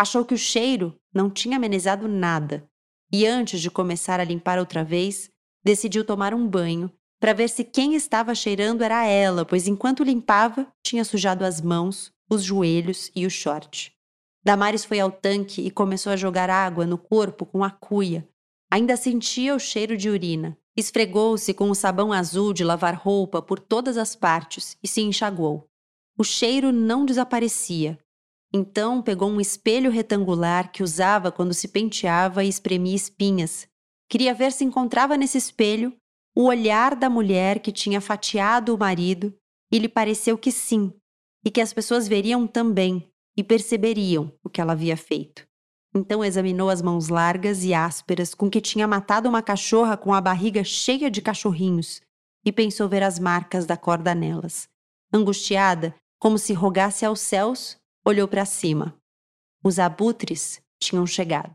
Achou que o cheiro não tinha amenizado nada, e antes de começar a limpar outra vez, decidiu tomar um banho para ver se quem estava cheirando era ela, pois enquanto limpava, tinha sujado as mãos, os joelhos e o short. Damares foi ao tanque e começou a jogar água no corpo com a cuia. Ainda sentia o cheiro de urina. Esfregou-se com o sabão azul de lavar roupa por todas as partes e se enxagou. O cheiro não desaparecia. Então pegou um espelho retangular que usava quando se penteava e espremia espinhas. Queria ver se encontrava nesse espelho o olhar da mulher que tinha fatiado o marido e lhe pareceu que sim, e que as pessoas veriam também e perceberiam o que ela havia feito. Então examinou as mãos largas e ásperas com que tinha matado uma cachorra com a barriga cheia de cachorrinhos e pensou ver as marcas da corda nelas. Angustiada, como se rogasse aos céus, olhou para cima. Os abutres tinham chegado.